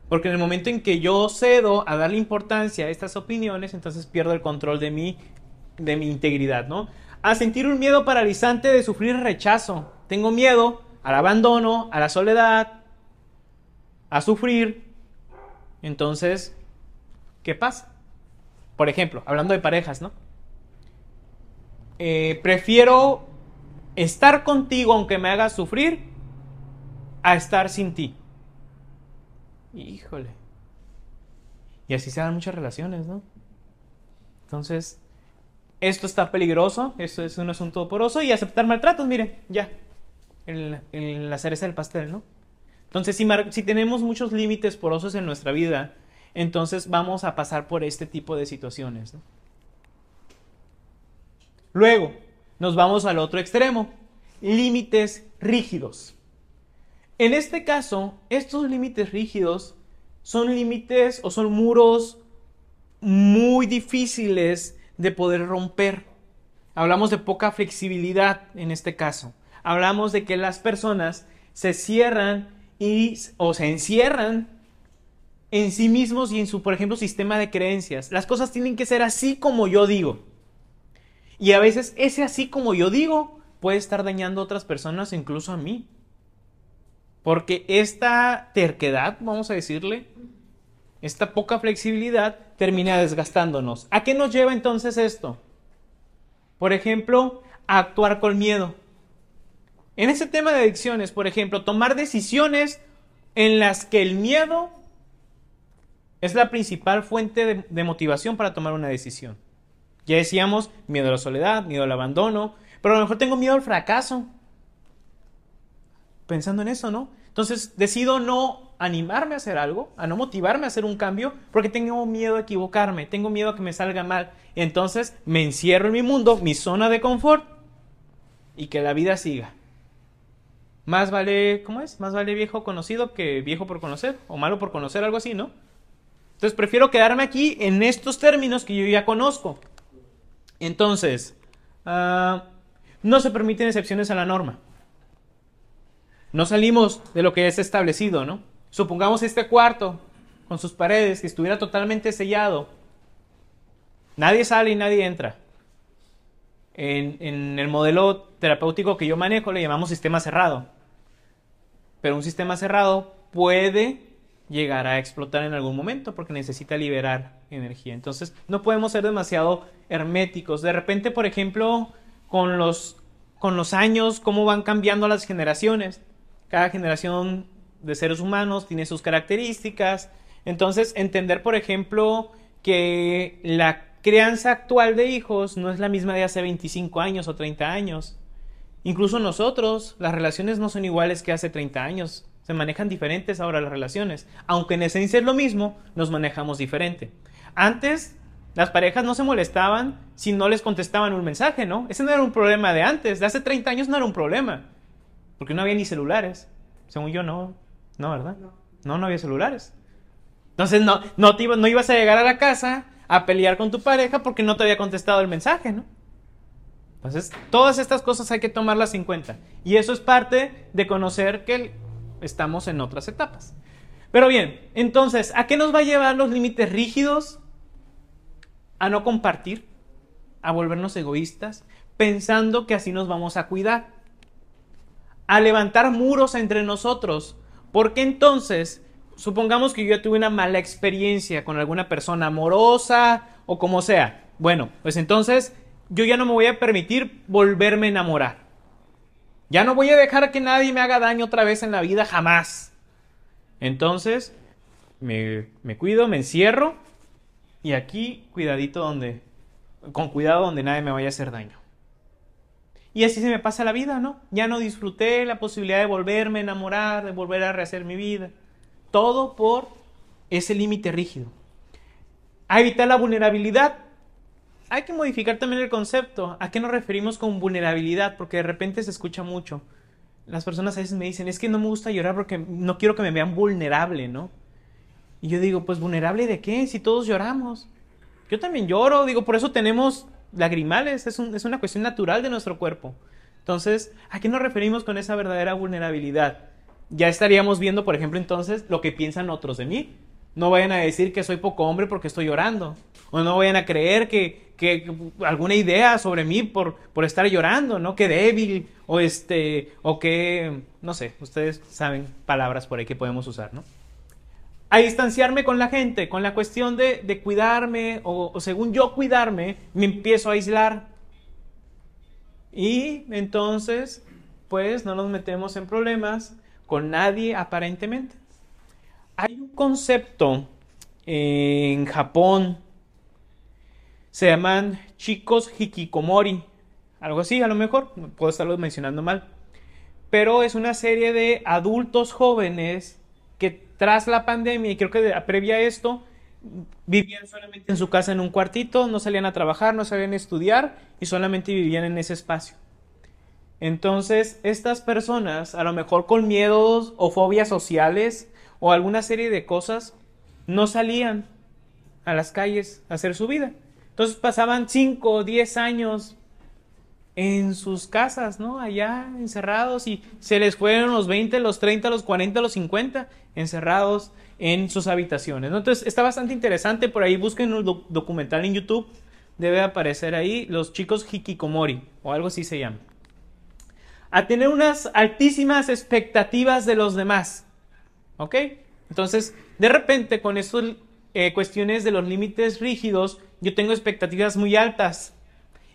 Porque en el momento en que yo cedo a darle importancia a estas opiniones, entonces pierdo el control de mi, de mi integridad, ¿no? a sentir un miedo paralizante de sufrir rechazo. Tengo miedo al abandono, a la soledad, a sufrir. Entonces, ¿qué pasa? Por ejemplo, hablando de parejas, ¿no? Eh, prefiero estar contigo aunque me hagas sufrir a estar sin ti. Híjole. Y así se dan muchas relaciones, ¿no? Entonces, esto está peligroso, esto es un asunto poroso y aceptar maltratos, mire, ya, en, la cereza del pastel, ¿no? Entonces, si, si tenemos muchos límites porosos en nuestra vida, entonces vamos a pasar por este tipo de situaciones. ¿no? Luego, nos vamos al otro extremo, límites rígidos. En este caso, estos límites rígidos son límites o son muros muy difíciles de poder romper. Hablamos de poca flexibilidad en este caso. Hablamos de que las personas se cierran y, o se encierran en sí mismos y en su, por ejemplo, sistema de creencias. Las cosas tienen que ser así como yo digo. Y a veces ese así como yo digo puede estar dañando a otras personas, incluso a mí. Porque esta terquedad, vamos a decirle, esta poca flexibilidad termina desgastándonos. ¿A qué nos lleva entonces esto? Por ejemplo, a actuar con miedo. En ese tema de adicciones, por ejemplo, tomar decisiones en las que el miedo es la principal fuente de, motivación para tomar una decisión. Ya decíamos, miedo a la soledad, miedo al abandono, pero a lo mejor tengo miedo al fracaso. Pensando en eso, ¿no? Entonces decido no animarme a hacer algo, a no motivarme a hacer un cambio, porque tengo miedo a equivocarme, tengo miedo a que me salga mal. Entonces me encierro en mi mundo, mi zona de confort, y que la vida siga. Más vale, ¿cómo es? Más vale viejo conocido que viejo por conocer, o malo por conocer, algo así, ¿no? Entonces prefiero quedarme aquí en estos términos que yo ya conozco. Entonces, ah, no se permiten excepciones a la norma. No salimos de lo que es establecido, ¿no? Supongamos este cuarto con sus paredes que estuviera totalmente sellado. Nadie sale y nadie entra. En, el modelo terapéutico que yo manejo le llamamos sistema cerrado. Pero un sistema cerrado puede llegar a explotar en algún momento porque necesita liberar energía. Entonces no podemos ser demasiado herméticos. De repente, por ejemplo, con los, con los años, cómo van cambiando las generaciones. Cada generación de seres humanos, tiene sus características. Entonces, entender, por ejemplo, que la crianza actual de hijos no es la misma de hace 25 años o 30 años. Incluso nosotros, las relaciones no son iguales que hace 30 años. Se manejan diferentes ahora las relaciones. Aunque en esencia es lo mismo, nos manejamos diferente. Antes, las parejas no se molestaban si no les contestaban un mensaje, ¿no? Ese no era un problema de antes. De hace 30 años no era un problema. Porque no había ni celulares. Según yo, no. No, ¿verdad? No, no había celulares. Entonces no, no, te no ibas a llegar a la casa a pelear con tu pareja porque no te había contestado el mensaje, ¿no? Entonces, todas estas cosas hay que tomarlas en cuenta. Y eso es parte de conocer que estamos en otras etapas. Pero bien, entonces, ¿a qué nos va a llevar los límites rígidos? A no compartir, a volvernos egoístas, pensando que así nos vamos a cuidar, a levantar muros entre nosotros, porque entonces, supongamos que yo tuve una mala experiencia con alguna persona amorosa o como sea, bueno, pues entonces yo ya no me voy a permitir volverme a enamorar. Ya no voy a dejar que nadie me haga daño otra vez en la vida, jamás. Entonces, me, me cuido, me encierro y aquí, cuidadito donde, con cuidado donde nadie me vaya a hacer daño. Y así se me pasa la vida, ¿no? Ya no disfruté la posibilidad de volverme a enamorar, de volver a rehacer mi vida. Todo por ese límite rígido. A evitar la vulnerabilidad hay que modificar también el concepto. ¿A qué nos referimos con vulnerabilidad? Porque de repente se escucha mucho. Las personas a veces me dicen, es que no me gusta llorar porque no quiero que me vean vulnerable, ¿no? Y yo digo, pues vulnerable de qué? Si todos lloramos. Yo también lloro, digo, por eso tenemos lagrimales, es, es una cuestión natural de nuestro cuerpo. Entonces, ¿a qué nos referimos con esa verdadera vulnerabilidad? Ya estaríamos viendo, por ejemplo, entonces, lo que piensan otros de mí. No vayan a decir que soy poco hombre porque estoy llorando. O no vayan a creer que, que alguna idea sobre mí por, por estar llorando, ¿no? Que débil o este o que no sé, ustedes saben palabras por ahí que podemos usar, ¿no? A distanciarme con la gente, con la cuestión de, de cuidarme o, o según yo cuidarme, me empiezo a aislar. Y entonces, pues no nos metemos en problemas con nadie aparentemente. Hay un concepto en Japón se llaman chicos hikikomori. Algo así, a lo mejor, puedo estarlo mencionando mal. Pero es una serie de adultos jóvenes que tras la pandemia, y creo que previa a esto, vivían solamente en su casa en un cuartito, no salían a trabajar, no sabían estudiar y solamente vivían en ese espacio. Entonces, estas personas, a lo mejor con miedos o fobias sociales o alguna serie de cosas, no salían a las calles a hacer su vida. Entonces pasaban 5 o 10 años en sus casas, ¿no? Allá encerrados y se les fueron los 20, los 30, los 40, los 50 encerrados en sus habitaciones. Entonces está bastante interesante, por ahí busquen un documental en YouTube, debe aparecer ahí los chicos hikikomori o algo así se llama. A tener unas altísimas expectativas de los demás, ¿ok? Entonces, de repente con estas eh, cuestiones de los límites rígidos, yo tengo expectativas muy altas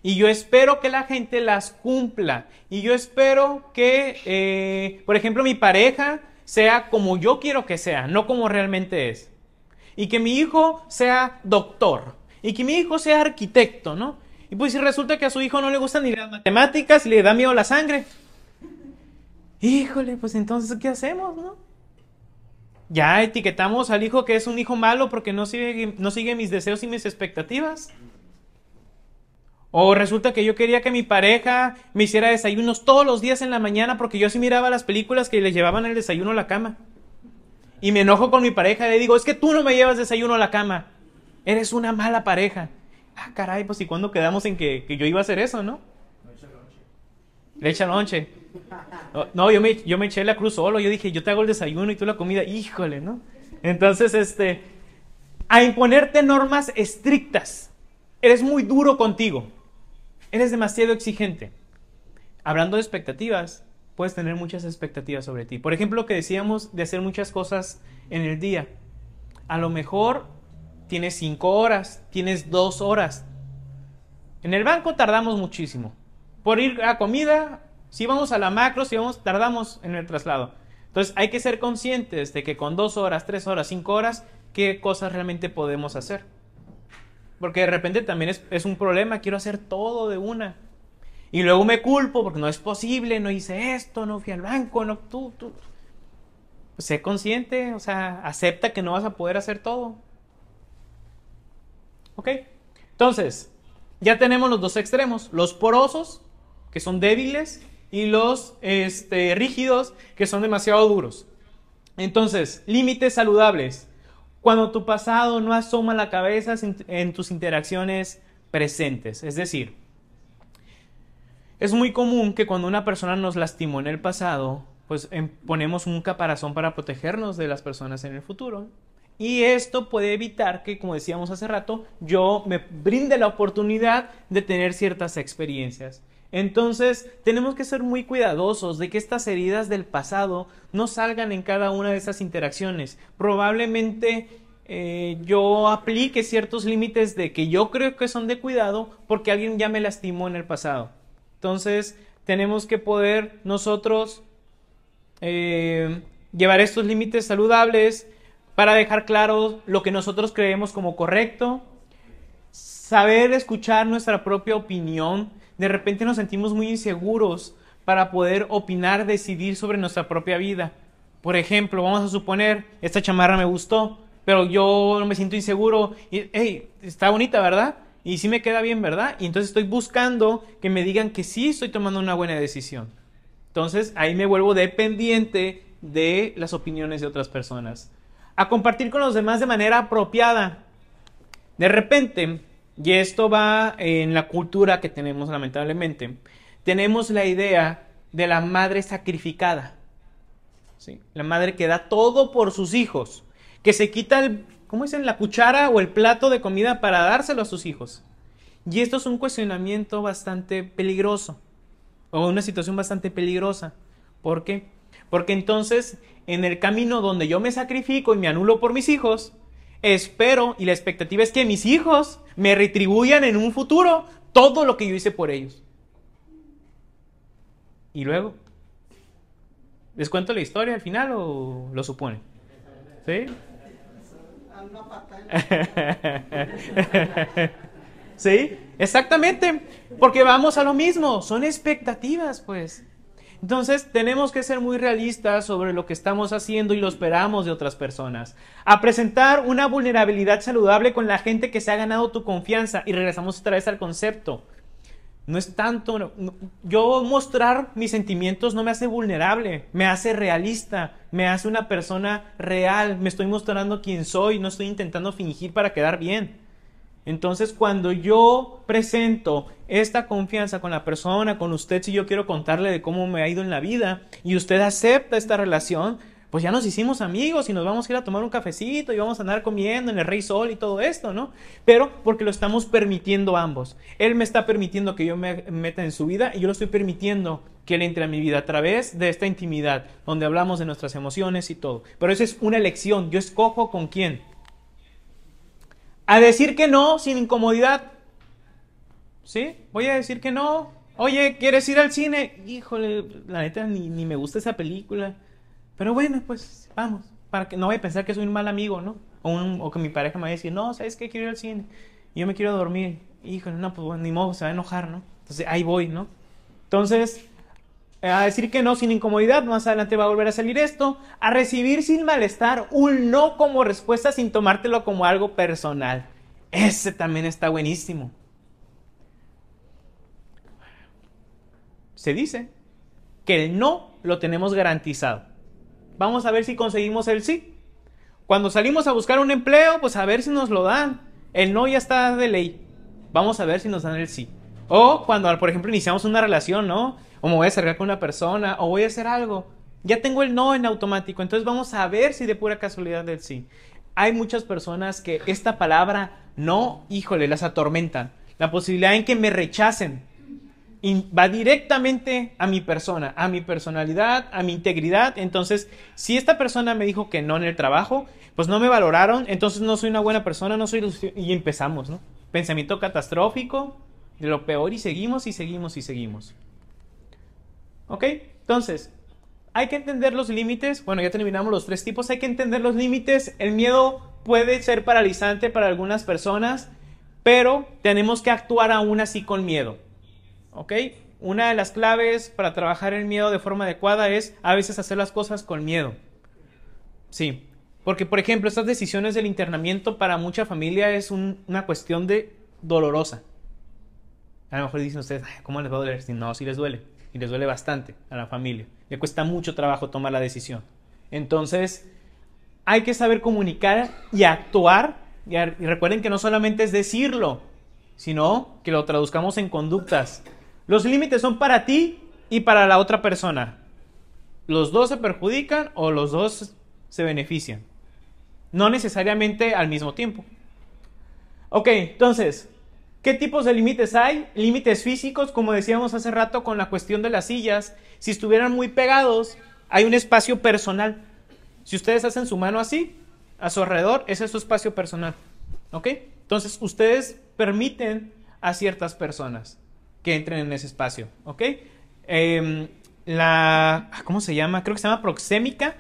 y yo espero que la gente las cumpla y yo espero que, eh, por ejemplo, mi pareja sea como yo quiero que sea, no como realmente es. Y que mi hijo sea doctor y que mi hijo sea arquitecto, ¿no? Y pues si resulta que a su hijo no le gustan ni las matemáticas le da miedo la sangre. Híjole, pues entonces, ¿qué hacemos, no? ya etiquetamos al hijo que es un hijo malo porque no sigue, no sigue mis deseos y mis expectativas. O resulta que yo quería que mi pareja me hiciera desayunos todos los días en la mañana porque yo sí miraba las películas que le llevaban el desayuno a la cama. Y me enojo con mi pareja y le digo, es que tú no me llevas desayuno a la cama. Eres una mala pareja. Ah, caray, pues ¿y cuándo quedamos en que, que yo iba a hacer eso, no? Le echa lonche. No, yo, me, yo me eché la cruz solo. Yo dije, yo te hago el desayuno y tú la comida. Híjole, ¿no? Entonces, este, a imponerte normas estrictas. Eres muy duro contigo. Eres demasiado exigente. Hablando de expectativas, puedes tener muchas expectativas sobre ti. Por ejemplo, que decíamos de hacer muchas cosas en el día. A lo mejor tienes cinco horas, tienes dos horas. En el banco tardamos muchísimo. Por ir a comida, si vamos a la macro, si vamos, tardamos en el traslado. Entonces hay que ser conscientes de que con dos horas, tres horas, cinco horas, qué cosas realmente podemos hacer. Porque de repente también es, un problema, quiero hacer todo de una. Y luego me culpo porque no es posible, no hice esto, no fui al banco, no, tú, tú. Pues sé consciente, o sea, acepta que no vas a poder hacer todo. ¿Ok? Entonces, ya tenemos los dos extremos, los porosos, que son débiles, y los este, rígidos que son demasiado duros. Entonces, límites saludables. Cuando tu pasado no asoma la cabeza en tus interacciones presentes. Es decir, es muy común que cuando una persona nos lastimó en el pasado, pues em, ponemos un caparazón para protegernos de las personas en el futuro. Y esto puede evitar que, como decíamos hace rato, yo me brinde la oportunidad de tener ciertas experiencias. Entonces, tenemos que ser muy cuidadosos de que estas heridas del pasado no salgan en cada una de esas interacciones. Probablemente eh, yo aplique ciertos límites de que yo creo que son de cuidado porque alguien ya me lastimó en el pasado. Entonces, tenemos que poder nosotros eh, llevar estos límites saludables para dejar claro lo que nosotros creemos como correcto, saber escuchar nuestra propia opinión. De repente nos sentimos muy inseguros para poder opinar, decidir sobre nuestra propia vida. Por ejemplo, vamos a suponer, esta chamarra me gustó, pero yo no me siento inseguro. Y, hey, está bonita, ¿verdad? Y sí me queda bien, ¿verdad? Y entonces estoy buscando que me digan que sí estoy tomando una buena decisión. Entonces ahí me vuelvo dependiente de las opiniones de otras personas a compartir con los demás de manera apropiada. De repente, y esto va en la cultura que tenemos lamentablemente, tenemos la idea de la madre sacrificada. ¿sí? La madre que da todo por sus hijos, que se quita el, ¿cómo dicen? La cuchara o el plato de comida para dárselo a sus hijos. Y esto es un cuestionamiento bastante peligroso, o una situación bastante peligrosa. ¿Por qué? Porque entonces, en el camino donde yo me sacrifico y me anulo por mis hijos, espero y la expectativa es que mis hijos me retribuyan en un futuro todo lo que yo hice por ellos. Y luego, ¿les cuento la historia al final o lo supone? ¿Sí? ¿Sí? Exactamente. Porque vamos a lo mismo. Son expectativas, pues. Entonces tenemos que ser muy realistas sobre lo que estamos haciendo y lo esperamos de otras personas. A presentar una vulnerabilidad saludable con la gente que se ha ganado tu confianza. Y regresamos otra vez al concepto. No es tanto, yo mostrar mis sentimientos no me hace vulnerable, me hace realista, me hace una persona real, me estoy mostrando quién soy, no estoy intentando fingir para quedar bien. Entonces, cuando yo presento esta confianza con la persona, con usted, si yo quiero contarle de cómo me ha ido en la vida y usted acepta esta relación, pues ya nos hicimos amigos y nos vamos a ir a tomar un cafecito y vamos a andar comiendo en el Rey Sol y todo esto, ¿no? Pero porque lo estamos permitiendo ambos. Él me está permitiendo que yo me meta en su vida y yo lo estoy permitiendo que él entre a mi vida a través de esta intimidad, donde hablamos de nuestras emociones y todo. Pero eso es una elección, yo escojo con quién a decir que no sin incomodidad. ¿Sí? Voy a decir que no. Oye, ¿quieres ir al cine? Híjole, la neta ni, me gusta esa película. Pero bueno, pues vamos. Para que no vaya a pensar que soy un mal amigo, ¿no? O, que mi pareja me vaya a decir, no, ¿sabes qué? Quiero ir al cine. Yo me quiero dormir. Híjole, no, pues ni modo, se va a enojar, ¿no? Entonces ahí voy, ¿no? Entonces, a decir que no sin incomodidad, más adelante va a volver a salir esto, a recibir sin malestar un no como respuesta sin tomártelo como algo personal. Ese también está buenísimo. Se dice que el no lo tenemos garantizado. Vamos a ver si conseguimos el sí. Cuando salimos a buscar un empleo, pues a ver si nos lo dan. El no ya está de ley. Vamos a ver si nos dan el sí. O cuando, por ejemplo, iniciamos una relación, ¿no? O me voy a acercar con una persona, o voy a hacer algo. Ya tengo el no en automático, entonces vamos a ver si de pura casualidad del sí. Hay muchas personas que esta palabra no, híjole, las atormentan. La posibilidad en que me rechacen va directamente a mi persona, a mi personalidad, a mi integridad. Entonces, si esta persona me dijo que no en el trabajo, pues no me valoraron, entonces no soy una buena persona, no soy... Y empezamos, ¿no? Pensamiento catastrófico, de lo peor y seguimos y seguimos y seguimos. ¿Ok? Entonces, hay que entender los límites. Bueno, ya terminamos los tres tipos. Hay que entender los límites. El miedo puede ser paralizante para algunas personas, pero tenemos que actuar aún así con miedo. ¿Ok? Una de las claves para trabajar el miedo de forma adecuada es a veces hacer las cosas con miedo. Sí. Porque, por ejemplo, estas decisiones del internamiento para mucha familia es una cuestión de dolorosa. A lo mejor dicen ustedes, ¿cómo les va a doler? No, si les duele y les duele bastante a la familia. Le cuesta mucho trabajo tomar la decisión. Entonces, hay que saber comunicar y actuar. Y, recuerden que no solamente es decirlo, sino que lo traduzcamos en conductas. Los límites son para ti y para la otra persona. los dos se perjudican o los dos se benefician. No necesariamente al mismo tiempo. Ok, entonces, ¿qué tipos de límites hay? Límites físicos, como decíamos hace rato con la cuestión de las sillas. Si estuvieran muy pegados, hay un espacio personal. Si ustedes hacen su mano así, a su alrededor, ese es su espacio personal. ¿Ok? Entonces, ustedes permiten a ciertas personas que entren en ese espacio. ¿Ok? Em, la, ¿cómo se llama? Creo que se llama proxémica,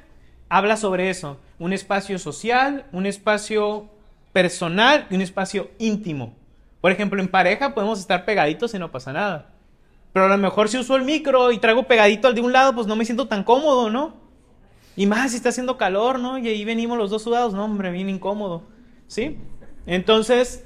habla sobre eso, un espacio social, un espacio personal y un espacio íntimo. Por ejemplo, en pareja podemos estar pegaditos y no pasa nada. Pero a lo mejor si uso el micro y traigo pegadito al de un lado, pues no me siento tan cómodo, ¿no? Y más si está haciendo calor, ¿no? Y ahí venimos los dos sudados, no, hombre, bien incómodo, ¿sí? Entonces,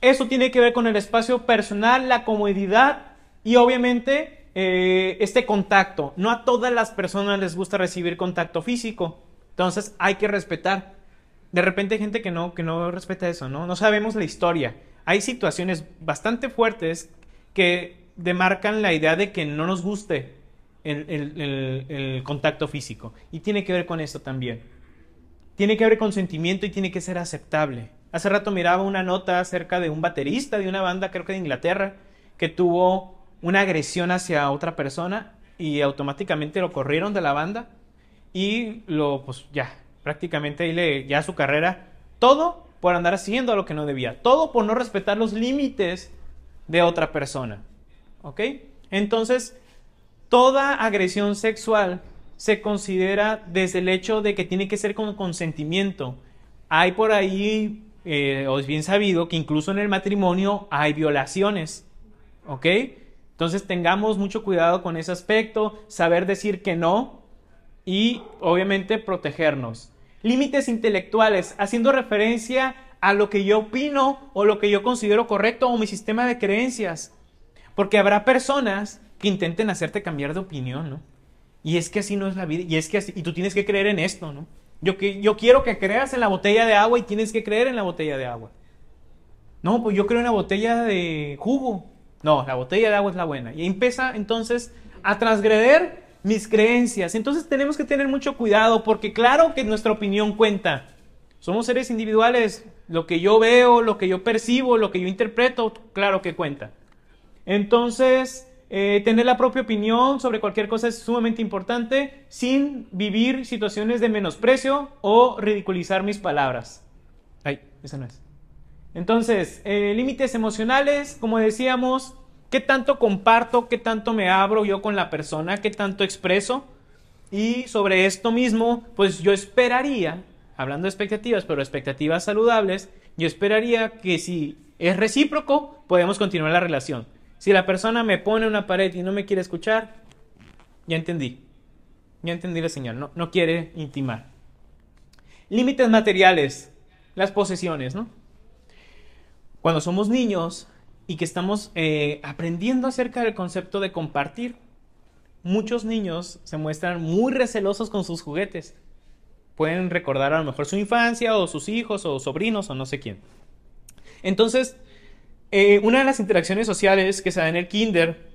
eso tiene que ver con el espacio personal, la comodidad y obviamente eh, este contacto. No a todas las personas les gusta recibir contacto físico. Entonces hay que respetar. De repente hay gente que no, que no respeta eso, ¿no? No sabemos la historia. Hay situaciones bastante fuertes que demarcan la idea de que no nos guste el, contacto físico. Y tiene que ver con esto también. Tiene que ver con sentimiento y tiene que ser aceptable. Hace rato miraba una nota acerca de un baterista de una banda, creo que de Inglaterra, que tuvo una agresión hacia otra persona y automáticamente lo corrieron de la banda y lo, pues ya, prácticamente ahí le, ya su carrera, todo por andar haciendo lo que no debía, todo por no respetar los límites de otra persona. ¿Ok? Entonces, toda agresión sexual se considera desde el hecho de que tiene que ser con consentimiento. Hay por ahí, eh, o es bien sabido, que incluso en el matrimonio hay violaciones. ¿Ok? Entonces tengamos mucho cuidado con ese aspecto, saber decir que no y obviamente protegernos. Límites intelectuales, haciendo referencia a lo que yo opino o lo que yo considero correcto o mi sistema de creencias. Porque habrá personas que intenten hacerte cambiar de opinión, ¿no? Y es que así no es la vida, y es que así, y tú tienes que creer en esto, ¿no? Yo, que, yo quiero que creas en la botella de agua y tienes que creer en la botella de agua. No, pues yo creo en la botella de jugo. No, la botella de agua es la buena. Y empieza entonces a transgreder mis creencias. Entonces tenemos que tener mucho cuidado porque claro que nuestra opinión cuenta. Somos seres individuales. Lo que yo veo, lo que yo percibo, lo que yo interpreto, claro que cuenta. Entonces, eh, tener la propia opinión sobre cualquier cosa es sumamente importante sin vivir situaciones de menosprecio o ridiculizar mis palabras. Ay, esa no es. Entonces, eh, límites emocionales, como decíamos, ¿qué tanto comparto, qué tanto me abro yo con la persona, qué tanto expreso? Y sobre esto mismo, pues yo esperaría, hablando de expectativas, pero expectativas saludables, yo esperaría que si es recíproco, podemos continuar la relación. Si la persona me pone una pared y no me quiere escuchar, ya entendí. Ya entendí la señal, no, no quiere intimar. Límites materiales, las posesiones, ¿no? cuando somos niños y que estamos eh, aprendiendo acerca del concepto de compartir, muchos niños se muestran muy recelosos con sus juguetes. Pueden recordar a lo mejor su infancia o sus hijos o sobrinos o no sé quién. Entonces, eh, una de las interacciones sociales que se da en el kinder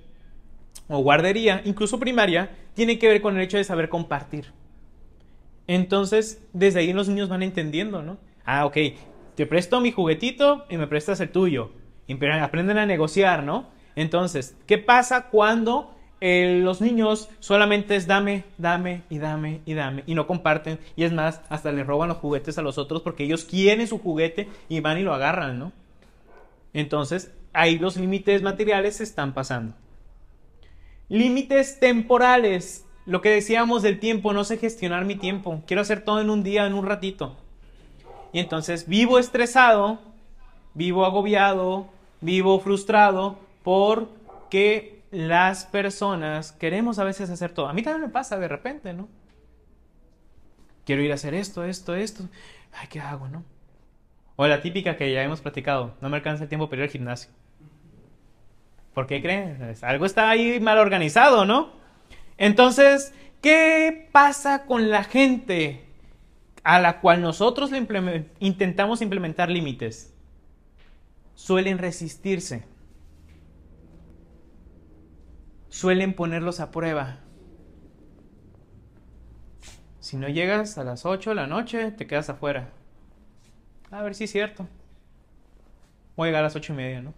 o guardería, incluso primaria, tiene que ver con el hecho de saber compartir. Entonces, desde ahí los niños van entendiendo, ¿no? Ah, ok, te presto mi juguetito y me prestas el tuyo. Aprenden a negociar, ¿no? Entonces, ¿qué pasa cuando eh, los niños solamente es dame, dame y dame y dame y no comparten? Y es más, hasta le roban los juguetes a los otros porque ellos quieren su juguete y van y lo agarran, ¿no? Entonces, ahí los límites materiales se están pasando. Límites temporales. Lo que decíamos del tiempo, no sé gestionar mi tiempo. Quiero hacer todo en un día, en un ratito. Y entonces vivo estresado, vivo agobiado, vivo frustrado porque las personas queremos a veces hacer todo. A mí también me pasa de repente, ¿no? Quiero ir a hacer esto, esto, esto. Ay, ¿qué hago, no? O la típica que ya hemos platicado, no me alcanza el tiempo para ir al gimnasio. ¿Por qué creen? Algo está ahí mal organizado, ¿no? Entonces, ¿qué pasa con la gente a la cual nosotros intentamos implementar límites, suelen resistirse, suelen ponerlos a prueba. Si no llegas a las 8 de la noche, te quedas afuera. A ver si es cierto. Voy a llegar a las ocho y media, ¿no?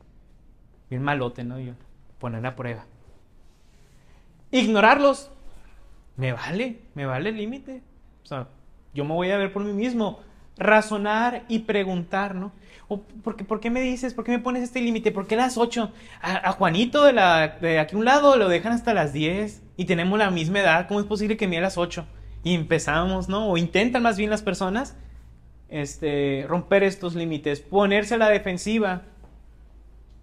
Bien malote, ¿no? Yo, poner a prueba. Ignorarlos. Me vale, me vale el límite. O sea, yo me voy a ver por mí mismo. Razonar y preguntar, ¿no? O, ¿por, qué, ¿Por qué me dices? ¿Por qué me pones este límite? ¿Por qué las 8? A, Juanito de, la, aquí a un lado lo dejan hasta las 10 y tenemos la misma edad. ¿Cómo es posible que me a las 8? Y empezamos, ¿no? O intentan más bien las personas este, romper estos límites, ponerse a la defensiva,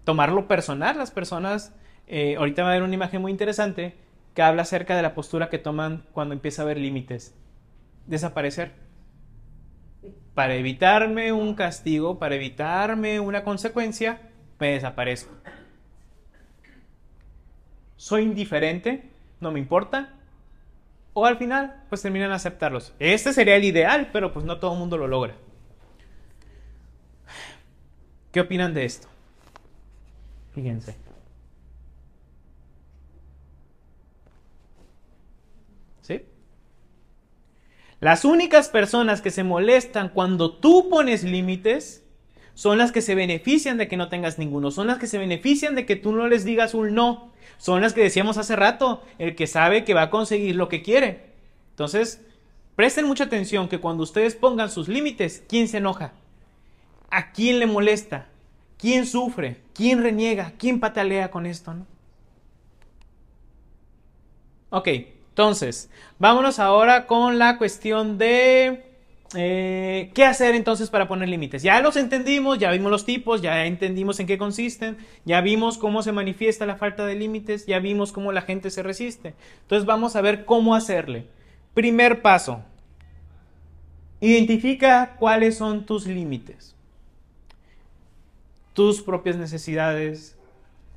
tomarlo personal. Las personas, eh, ahorita va a haber una imagen muy interesante que habla acerca de la postura que toman cuando empieza a haber límites. Desaparecer. Para evitarme un castigo, para evitarme una consecuencia, me desaparezco. Soy indiferente, no me importa, o al final, pues terminan aceptarlos. Este sería el ideal, pero pues no todo el mundo lo logra. ¿Qué opinan de esto? Fíjense. ¿Sí? Las únicas personas que se molestan cuando tú pones límites son las que se benefician de que no tengas ninguno, son las que se benefician de que tú no les digas un no, son las que decíamos hace rato, el que sabe que va a conseguir lo que quiere. Entonces, presten mucha atención que cuando ustedes pongan sus límites, ¿quién se enoja? ¿A quién le molesta? ¿Quién sufre? ¿Quién reniega? ¿Quién patalea con esto? No? Ok, entonces, vámonos ahora con la cuestión de eh, ¿Qué hacer entonces para poner límites? Ya los entendimos, ya vimos los tipos, ya entendimos en qué consisten, ya vimos cómo se manifiesta la falta de límites, ya vimos cómo la gente se resiste. Entonces vamos a ver cómo hacerle. Primer paso, identifica cuáles son tus límites, tus propias necesidades,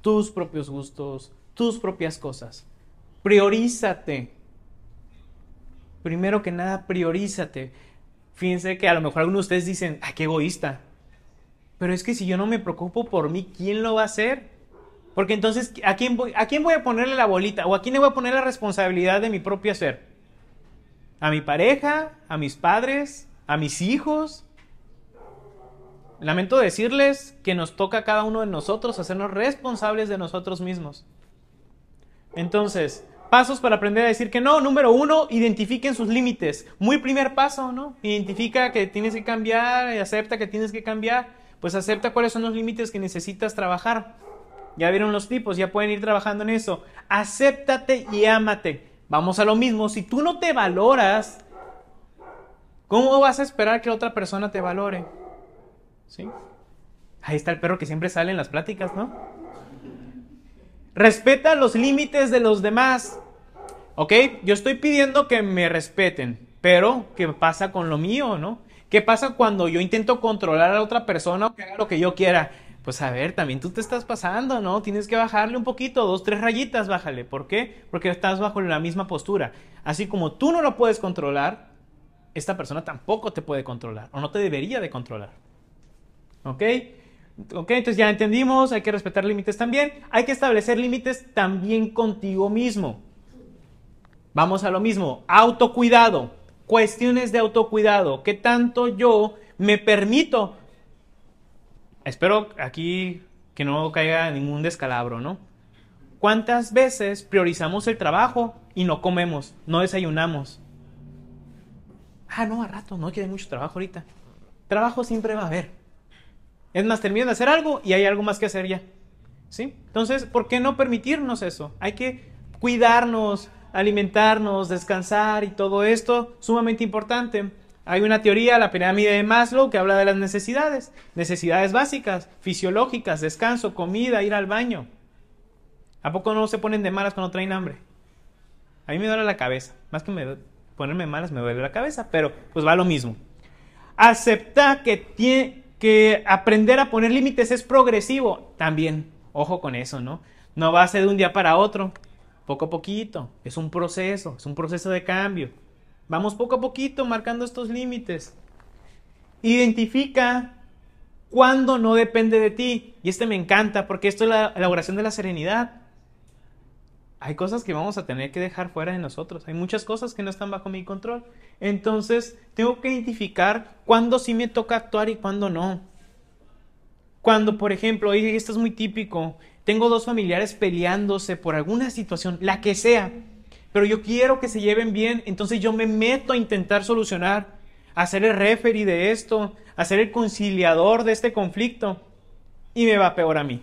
tus propios gustos, tus propias cosas. Priorízate. Primero que nada, priorízate Fíjense que a lo mejor algunos de ustedes dicen, ay, qué egoísta. Pero es que si yo no me preocupo por mí, ¿quién lo va a hacer? Porque entonces, ¿a quién voy, a, ponerle la bolita? ¿O a quién le voy a poner la responsabilidad de mi propio ser? ¿A mi pareja? ¿A mis padres? ¿A mis hijos? Lamento decirles que nos toca a cada uno de nosotros hacernos responsables de nosotros mismos. Entonces, Pasos para aprender a decir que no. Número uno, identifiquen sus límites. Muy primer paso, ¿no? Identifica que tienes que cambiar y acepta que tienes que cambiar. Pues acepta cuáles son los límites que necesitas trabajar. Ya vieron los tipos, ya pueden ir trabajando en eso. Acéptate y ámate. Vamos a lo mismo. Si tú no te valoras, ¿cómo vas a esperar que otra persona te valore? ¿Sí? Ahí está el perro que siempre sale en las pláticas, ¿no? Respeta los límites de los demás. ¿Ok? Yo estoy pidiendo que me respeten, pero ¿qué pasa con lo mío, no? ¿Qué pasa cuando yo intento controlar a otra persona o que haga lo que yo quiera? Pues a ver, también tú te estás pasando, ¿no? Tienes que bajarle un poquito, dos, tres rayitas, bájale. ¿Por qué? Porque estás bajo la misma postura. Así como tú no lo puedes controlar, esta persona tampoco te puede controlar o no te debería de controlar. ¿Ok? Ok, entonces ya entendimos, hay que respetar límites también. Hay que establecer límites también contigo mismo. Vamos a lo mismo, autocuidado, cuestiones de autocuidado. ¿Qué tanto yo me permito? Espero aquí que no caiga ningún descalabro, ¿no? ¿Cuántas veces priorizamos el trabajo y no comemos, no desayunamos? Ah, no, a rato, no, que mucho trabajo ahorita. Trabajo siempre va a haber. Es más, termino de hacer algo y hay algo más que hacer ya. ¿Sí? Entonces, ¿por qué no permitirnos eso? Hay que cuidarnos, alimentarnos, descansar y todo esto, sumamente importante. Hay una teoría, la pirámide de Maslow, que habla de las necesidades. Necesidades básicas, fisiológicas, descanso, comida, ir al baño. ¿A poco no se ponen de malas cuando traen hambre? A mí me duele la cabeza. Más que me, ponerme malas me duele la cabeza, pero pues va lo mismo. Acepta que, tiene, que aprender a poner límites es progresivo. También, ojo con eso, ¿no? No va a ser de un día para otro, poco a poquito. Es un proceso, es un proceso de cambio. Vamos poco a poquito marcando estos límites. Identifica cuando no depende de ti. Y este me encanta porque esto es la, la oración de la serenidad. hay cosas que vamos a tener que dejar fuera de nosotros. Hay muchas cosas que no están bajo mi control. Entonces, tengo que identificar cuándo sí me toca actuar y cuándo no. Cuando, por ejemplo, y esto es muy típico, tengo dos familiares peleándose por alguna situación, la que sea, pero yo quiero que se lleven bien, entonces yo me meto a intentar solucionar, a ser el referee de esto, a ser el conciliador de este conflicto, y me va peor a mí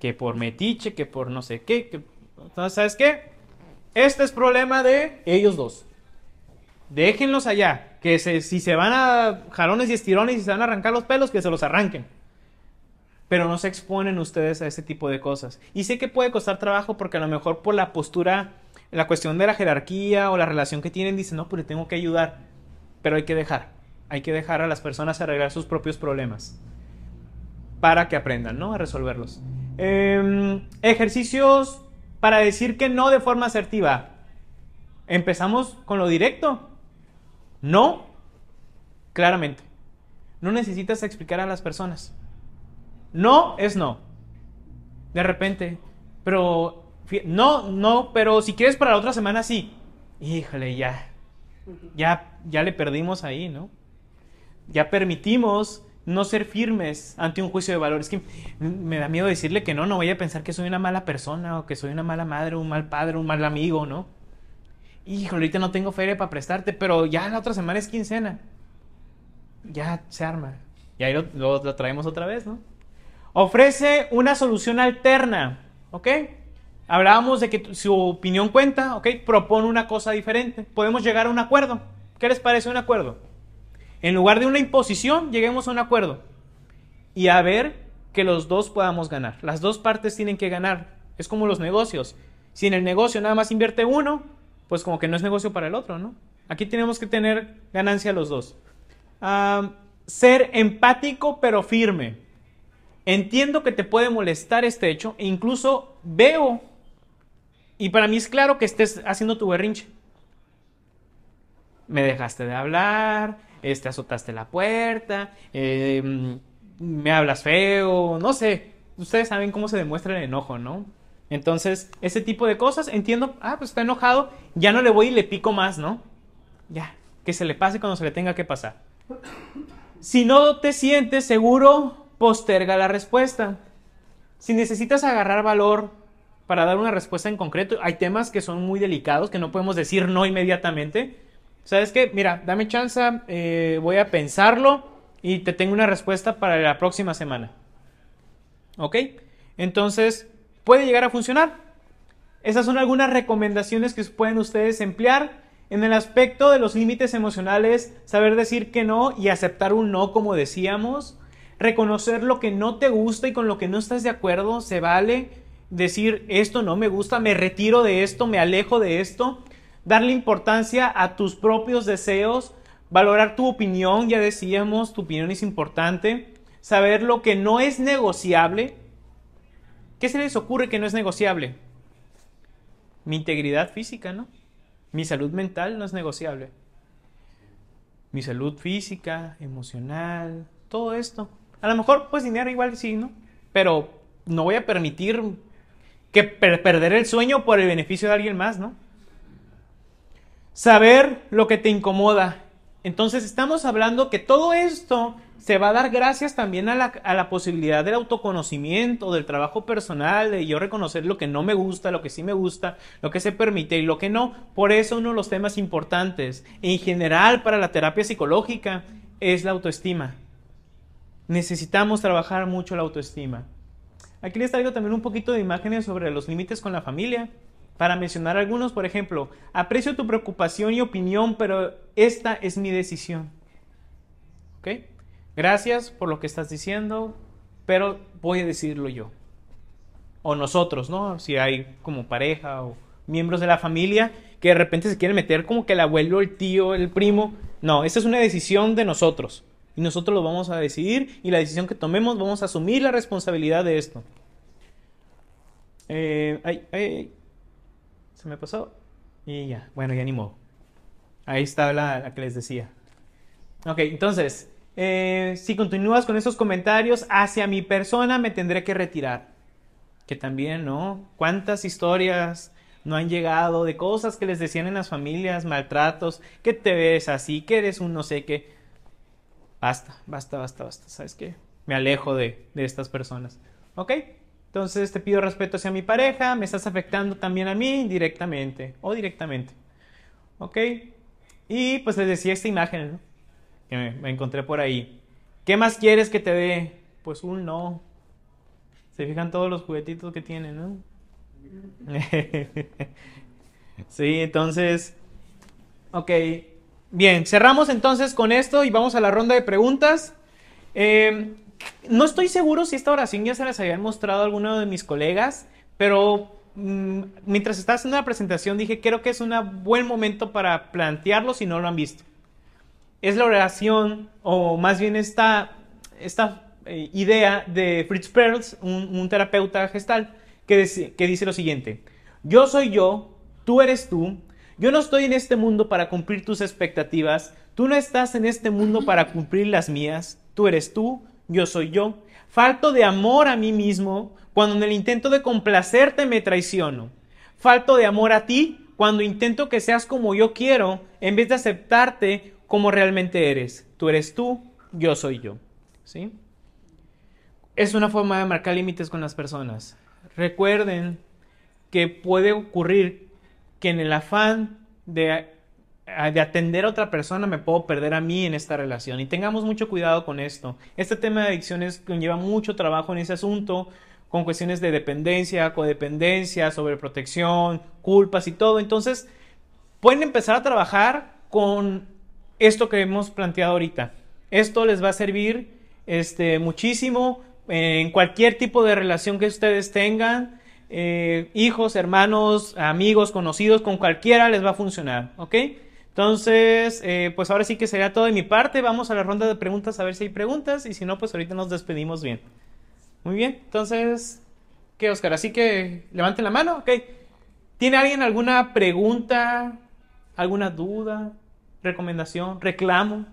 que por metiche, que por no sé qué. Que... Entonces, ¿sabes qué? Este es problema de ellos dos. Déjenlos allá. Que si se van a jalones y estirones y se van a arrancar los pelos, que se los arranquen. Pero no se exponen ustedes a ese tipo de cosas. Y sé que puede costar trabajo porque a lo mejor por la postura, la cuestión de la jerarquía o la relación que tienen, dicen, no, pues tengo que ayudar. Pero hay que dejar. Hay que dejar a las personas arreglar sus propios problemas para que aprendan, ¿no? A resolverlos. Em, ejercicios para decir que no de forma asertiva. Empezamos con lo directo. No, claramente. No necesitas explicar a las personas. No es no. De repente. Pero, no, no, pero si quieres para la otra semana, sí. Híjole, ya. Ya, ya le perdimos ahí, ¿no? Ya permitimos no ser firmes ante un juicio de valor. Es que me da miedo decirle que no, no voy a pensar que soy una mala persona o que soy una mala madre, un mal padre, un mal amigo, ¿no? Híjole, ahorita no tengo feria para prestarte, pero ya la otra semana es quincena. Ya se arma. Y ahí lo, traemos otra vez, ¿no? Ofrece una solución alterna, ¿ok? Hablábamos de que su opinión cuenta, ¿ok? Propone una cosa diferente. Podemos llegar a un acuerdo. ¿Qué les parece un acuerdo? En lugar de una imposición, lleguemos a un acuerdo. Y a ver que los dos podamos ganar. Las dos partes tienen que ganar. Es como los negocios. Si en el negocio nada más invierte uno, pues como que no es negocio para el otro, ¿no? Aquí tenemos que tener ganancia los dos. ser empático pero firme. Entiendo que te puede molestar este hecho e incluso veo, y para mí es claro que estés haciendo tu berrinche. Me dejaste de hablar, este, azotaste la puerta, em, me hablas feo, no sé. Ustedes saben cómo se demuestra el enojo, ¿no? Entonces, ese tipo de cosas, entiendo, ah, pues está enojado, ya no le voy y le pico más, ¿no? Ya, que se le pase cuando se le tenga que pasar. Si no te sientes seguro, posterga la respuesta. Si necesitas agarrar valor para dar una respuesta en concreto, hay temas que son muy delicados, que no podemos decir no inmediatamente, ¿sabes qué? Mira, dame chance, eh, voy a pensarlo y te tengo una respuesta para la próxima semana. ¿Ok? Entonces, puede llegar a funcionar. Esas son algunas recomendaciones que pueden ustedes emplear en el aspecto de los límites emocionales, saber decir que no y aceptar un no, como decíamos. Reconocer lo que no te gusta y con lo que no estás de acuerdo, se vale. Decir, esto no me gusta, me retiro de esto, me alejo de esto darle importancia a tus propios deseos, valorar tu opinión, ya decíamos, tu opinión es importante, saber lo que no es negociable. ¿Qué se les ocurre que no es negociable? Mi integridad física, ¿no? Mi salud mental no es negociable. Mi salud física, emocional, todo esto. A lo mejor, pues dinero igual sí, ¿no? Pero no voy a permitir que perder el sueño por el beneficio de alguien más, ¿no? saber lo que te incomoda. Entonces estamos hablando que todo esto se va a dar gracias también a la, posibilidad del autoconocimiento, del trabajo personal, de yo reconocer lo que no me gusta, lo que sí me gusta, lo que se permite y lo que no. Por eso uno de los temas importantes en general para la terapia psicológica es la autoestima. Necesitamos trabajar mucho la autoestima. Aquí les traigo también un poquito de imágenes sobre los límites con la familia. Para mencionar algunos, por ejemplo, aprecio tu preocupación y opinión, pero esta es mi decisión. ¿Ok? Gracias por lo que estás diciendo, pero voy a decirlo yo. O nosotros, ¿no? Si hay como pareja o miembros de la familia que de repente se quieren meter como que el abuelo, el tío, el primo. No, esta es una decisión de nosotros. Y nosotros lo vamos a decidir y la decisión que tomemos vamos a asumir la responsabilidad de esto. Eh, ay, se me pasó. Y ya, bueno, ya ni modo. Ahí está la, que les decía. Ok, entonces, eh, si continúas con esos comentarios hacia mi persona, me tendré que retirar. que también, ¿no? ¿Cuántas historias no han llegado de cosas que les decían en las familias, maltratos, que te ves así, que eres un no sé qué? Basta, basta, basta, basta. ¿Sabes qué? Me alejo de, de estas personas. ¿Ok? Entonces te pido respeto hacia mi pareja, me estás afectando también a mí directamente o directamente. ¿Ok? Y pues les decía esta imagen que me, encontré por ahí. ¿Qué más quieres que te dé? Pues un no. Se fijan todos los juguetitos que tiene, ¿no? sí, entonces, ok. Bien, cerramos entonces con esto y vamos a la ronda de preguntas. Eh, no estoy seguro si esta oración ya se las había mostrado a alguno de mis colegas, pero mm, mientras estaba haciendo la presentación dije, creo que es un buen momento para plantearlo si no lo han visto. Es la oración, o más bien esta, esta eh, idea de Fritz Perls, un, terapeuta gestal, que, que dice lo siguiente, yo soy yo, tú eres tú, yo no estoy en este mundo para cumplir tus expectativas, tú no estás en este mundo para cumplir las mías, tú eres tú, yo soy yo. Falto de amor a mí mismo cuando en el intento de complacerte me traiciono. Falto de amor a ti cuando intento que seas como yo quiero en vez de aceptarte como realmente eres. Tú eres tú, yo soy yo. ¿Sí? Es una forma de marcar límites con las personas. Recuerden que puede ocurrir que en el afán de de atender a otra persona me puedo perder a mí en esta relación. Y tengamos mucho cuidado con esto. Este tema de adicciones conlleva mucho trabajo en ese asunto, con cuestiones de dependencia, codependencia, sobreprotección, culpas y todo. Entonces, pueden empezar a trabajar con esto que hemos planteado ahorita. Esto les va a servir este, muchísimo en cualquier tipo de relación que ustedes tengan. Eh, hijos, hermanos, amigos, conocidos, con cualquiera les va a funcionar, ¿ok? Entonces, eh, pues ahora sí que sería todo de mi parte. Vamos a la ronda de preguntas a ver si hay preguntas y si no, pues ahorita nos despedimos bien. Muy bien, entonces, ¿qué, Oscar? Así que levanten la mano, ok. ¿Tiene alguien alguna pregunta, alguna duda, recomendación, reclamo?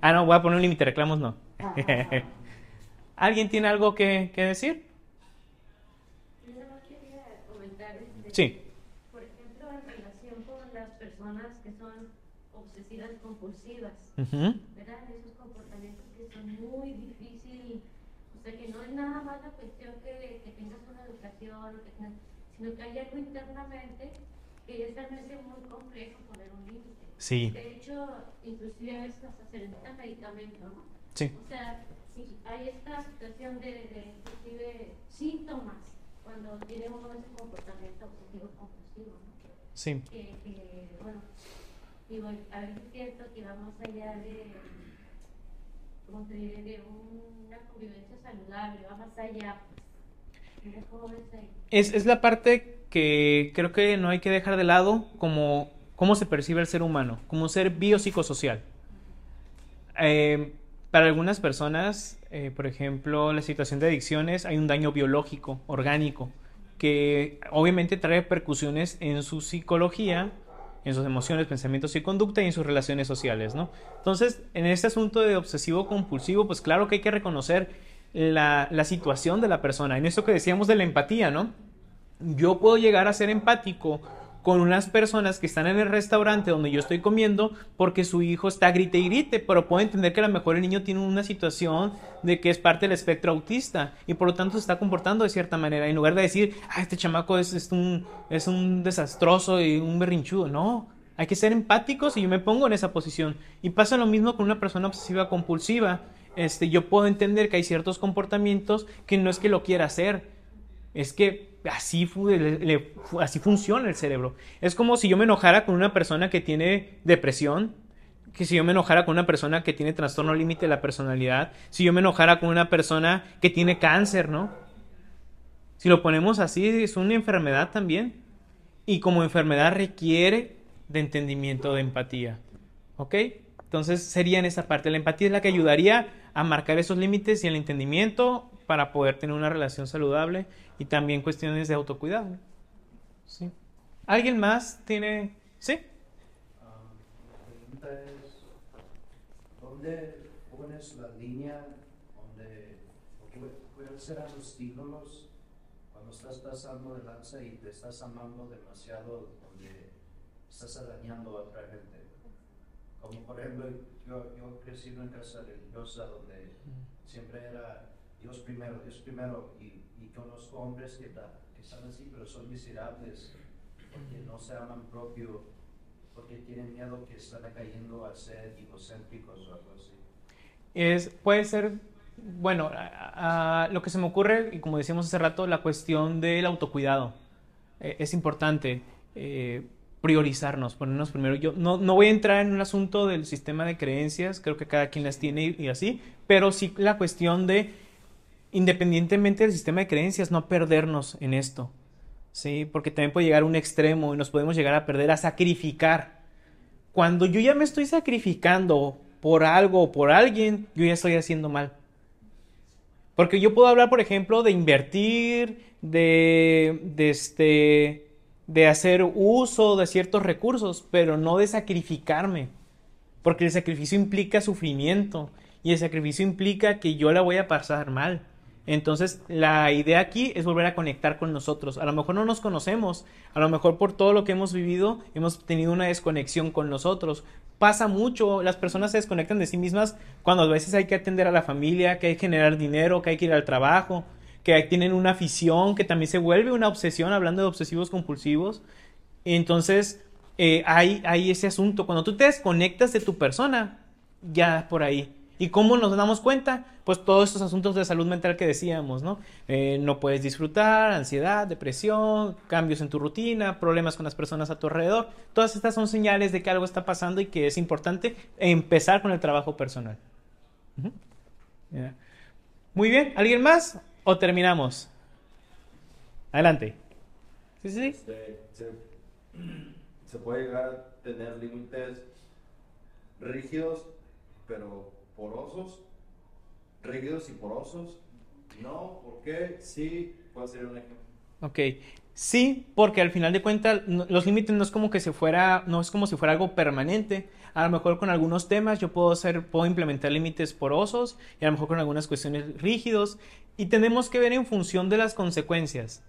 Ah, no, voy a poner un límite, reclamos no. ¿Alguien tiene algo que, que decir? Sí. ¿verdad? Esos comportamientos que son muy difíciles, o sea, que no es nada más la cuestión que, que tengas una educación, que sino que hay algo internamente que es realmente muy complejo poner un límite. Sí. De hecho, inclusive a veces hasta se necesita medicamento, ¿no? Sí. O sea, hay esta situación de, de inclusive síntomas cuando tiene uno ese comportamiento obsesivo compulsivo, ¿no? Sí. Que, que, bueno, bueno, a ver es cierto que va más allá de, ¿cómo te diré? de una convivencia saludable, va más allá. Es, es la parte que creo que no hay que dejar de lado como cómo se percibe el ser humano, como ser biopsicosocial. Eh, para algunas personas, eh, por ejemplo, la situación de adicciones, hay un daño biológico, orgánico, que obviamente trae repercusiones en su psicología, en sus emociones, pensamientos y conducta y en sus relaciones sociales, ¿no? Entonces, en este asunto de obsesivo compulsivo, pues claro que hay que reconocer la, la situación de la persona. En esto que decíamos de la empatía, ¿no? Yo puedo llegar a ser empático con unas personas que están en el restaurante donde yo estoy comiendo porque su hijo está grite y grite, pero puedo entender que a lo mejor el niño tiene una situación de que es parte del espectro autista y por lo tanto se está comportando de cierta manera. En lugar de decir, ah, este chamaco es, es, un, es un desastroso y un berrinchudo, no. Hay que ser empáticos y yo me pongo en esa posición. Y pasa lo mismo con una persona obsesiva compulsiva. Este, yo puedo entender que hay ciertos comportamientos que no es que lo quiera hacer, es que así, así funciona el cerebro. Es como si yo me enojara con una persona que tiene depresión, que si yo me enojara con una persona que tiene trastorno límite de la personalidad, si yo me enojara con una persona que tiene cáncer, ¿no? Si lo ponemos así, es una enfermedad también. Y como enfermedad requiere de entendimiento, de empatía. ¿Ok? Entonces sería en esa parte. La empatía es la que ayudaría a marcar esos límites y el entendimiento para poder tener una relación saludable y también cuestiones de autocuidado. ¿Sí? ¿Alguien más tiene? ¿Sí? la pregunta es, ¿dónde pones la línea donde pueden ser los ídolos cuando estás pasando de lanza y te estás amando demasiado, donde estás dañando a otra gente. Como por ejemplo, yo, yo crecí en una casa religiosa donde siempre era Dios primero, Dios primero, y, y conozco hombres que, que están así, pero son miserables, porque no se aman propio, porque tienen miedo que están cayendo a ser egocéntricos o algo así. Es, puede ser, bueno, a- a- lo que se me ocurre, y como decíamos hace rato, la cuestión del autocuidado. Eh, es importante eh, priorizarnos, ponernos primero. Yo no, no voy a entrar en un asunto del sistema de creencias, creo que cada quien las tiene y, y así, pero sí la cuestión de, independientemente del sistema de creencias, no perdernos en esto. Sí, porque también puede llegar a un extremo y nos podemos llegar a perder, a sacrificar. Cuando yo ya me estoy sacrificando por algo o por alguien, yo ya estoy haciendo mal. Porque yo puedo hablar, por ejemplo, de invertir, de, este, de hacer uso de ciertos recursos, pero no de sacrificarme. Porque el sacrificio implica sufrimiento y el sacrificio implica que yo la voy a pasar mal. Entonces, la idea aquí es volver a conectar con nosotros. A lo mejor no nos conocemos, a lo mejor por todo lo que hemos vivido hemos tenido una desconexión con nosotros. Pasa mucho, las personas se desconectan de sí mismas cuando a veces hay que atender a la familia, que hay que generar dinero, que hay que ir al trabajo, que tienen una afición, que también se vuelve una obsesión, hablando de obsesivos compulsivos. Entonces, eh, hay, hay ese asunto. Cuando tú te desconectas de tu persona, ya por ahí. ¿Y cómo nos damos cuenta? Pues todos estos asuntos de salud mental que decíamos, ¿no? Eh, no puedes disfrutar, ansiedad, depresión, cambios en tu rutina, problemas con las personas a tu alrededor. Todas estas son señales de que algo está pasando y que es importante empezar con el trabajo personal. Muy bien, ¿alguien más? ¿O terminamos? Adelante. Sí, sí, sí. Este, se, se puede llegar a tener límites rígidos, pero porosos. Rígidos y porosos. No, ¿por qué? Sí, puede ser un ejemplo. Ok. Sí, porque al final de cuentas los límites no es como que se fuera, no es como si fuera algo permanente. A lo mejor con algunos temas yo puedo hacer, puedo implementar límites porosos y a lo mejor con algunas cuestiones rígidos y tenemos que ver en función de las consecuencias.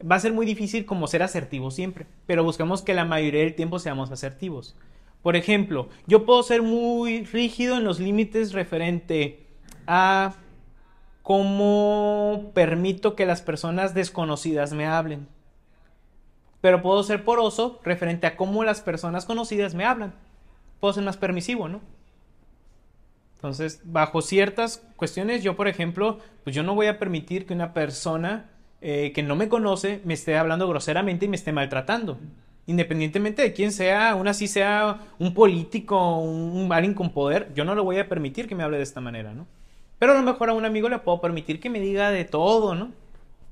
Va a ser muy difícil como ser asertivos siempre, pero buscamos que la mayoría del tiempo seamos asertivos. Por ejemplo, yo puedo ser muy rígido en los límites referente a cómo permito que las personas desconocidas me hablen. Pero puedo ser poroso referente a cómo las personas conocidas me hablan. Puedo ser más permisivo, ¿no? Entonces, bajo ciertas cuestiones, yo, por ejemplo, pues yo no voy a permitir que una persona eh, que no me conoce me esté hablando groseramente y me esté maltratando. Independientemente de quién sea, aún así sea un político, un, alguien con poder, yo no le voy a permitir que me hable de esta manera, ¿no? Pero a lo mejor a un amigo le puedo permitir que me diga de todo, ¿no?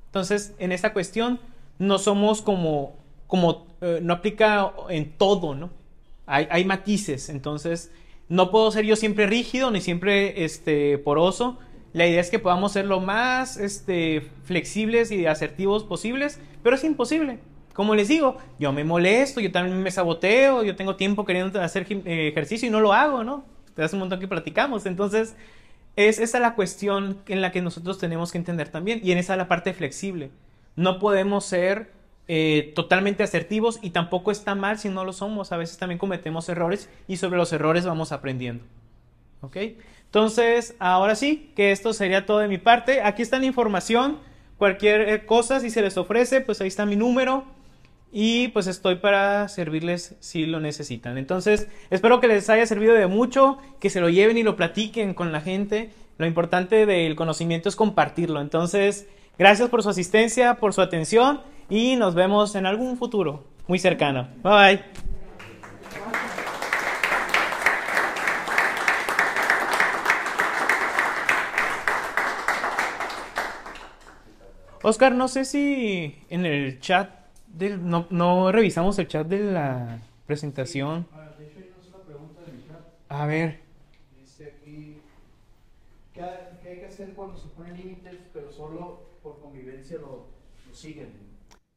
Entonces, en esta cuestión, no somos como, como eh, no aplica en todo, ¿no? Hay, hay matices, entonces, no puedo ser yo siempre rígido ni siempre este, poroso. La idea es que podamos ser lo más este, flexibles y asertivos posibles, pero es imposible. Como les digo, yo me molesto, yo también me saboteo, yo tengo tiempo queriendo hacer eh, ejercicio y no lo hago, ¿no? Te hace un montón que platicamos. Entonces, es esa la cuestión en la que nosotros tenemos que entender también. Y en esa la parte flexible. No podemos ser eh, totalmente asertivos y tampoco está mal si no lo somos. A veces también cometemos errores y sobre los errores vamos aprendiendo. ¿Ok? Entonces, ahora sí, que esto sería todo de mi parte. Aquí está la información. Cualquier eh, cosa, si se les ofrece, pues ahí está mi número. Y pues estoy para servirles si lo necesitan. Entonces, espero que les haya servido de mucho, que se lo lleven y lo platiquen con la gente. Lo importante del conocimiento es compartirlo. Entonces, gracias por su asistencia, por su atención y nos vemos en algún futuro muy cercano. Bye bye. Oscar, no sé si en el chat del, no, no revisamos el chat de la presentación. A ver, Dice aquí, ¿qué, hay que hacer cuando se ponen límites, pero solo por convivencia lo, lo siguen?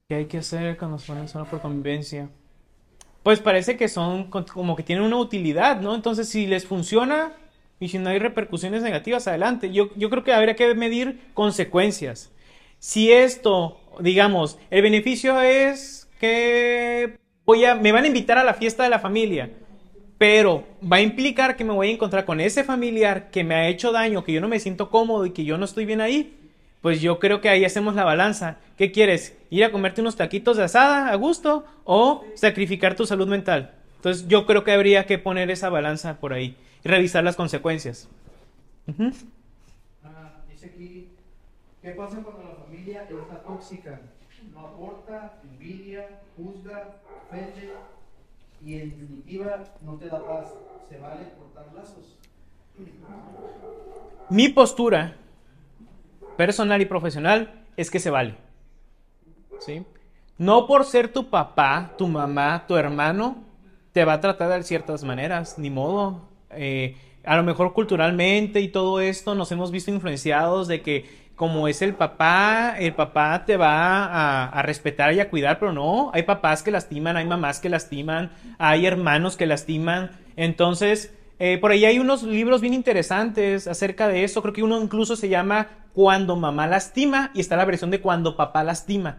¿qué hay que hacer cuando se ponen solo por convivencia? Pues parece que son co- como que tienen una utilidad, ¿no? Entonces, si les funciona y si no hay repercusiones negativas, adelante. Yo, yo creo que habría que medir consecuencias. Si esto digamos, el beneficio es que voy a, me van a invitar a la fiesta de la familia, pero va a implicar que me voy a encontrar con ese familiar que me ha hecho daño, que yo no me siento cómodo y que yo no estoy bien ahí. Pues yo creo que ahí hacemos la balanza. ¿Qué quieres? ¿Ir a comerte unos taquitos de asada a gusto o sacrificar tu salud mental? Entonces yo creo que habría que poner esa balanza por ahí y revisar las consecuencias. Ah, dice aquí, ¿qué pasa cuando está tóxica? No aporta, envidia, juzga, ofende y en definitiva no te da paz. ¿Se vale cortar lazos? Mi postura personal y profesional es que se vale. ¿Sí? No por ser tu papá, tu mamá, tu hermano, te va a tratar de ciertas maneras, ni modo. Eh, a lo mejor culturalmente y todo esto nos hemos visto influenciados de que como es el papá, el papá te va a, respetar y a cuidar, pero no, hay papás que lastiman, hay mamás que lastiman, hay hermanos que lastiman. Entonces, eh, por ahí hay unos libros bien interesantes acerca de eso. Creo que uno incluso se llama Cuando mamá lastima y está la versión de Cuando papá lastima.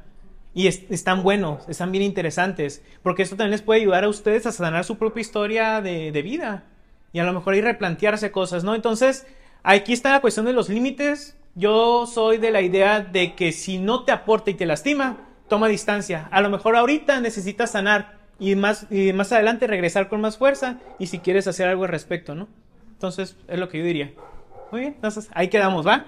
Y es, están buenos, están bien interesantes, porque esto también les puede ayudar a ustedes a sanar su propia historia de, de vida y a lo mejor ir replantearse cosas, ¿no? Entonces, aquí está la cuestión de los límites. Yo soy de la idea de que si no te aporta y te lastima, toma distancia. A lo mejor ahorita necesitas sanar y más, y más adelante regresar con más fuerza y si quieres hacer algo al respecto, ¿no? Entonces, es lo que yo diría. Muy bien, entonces ahí quedamos, ¿va?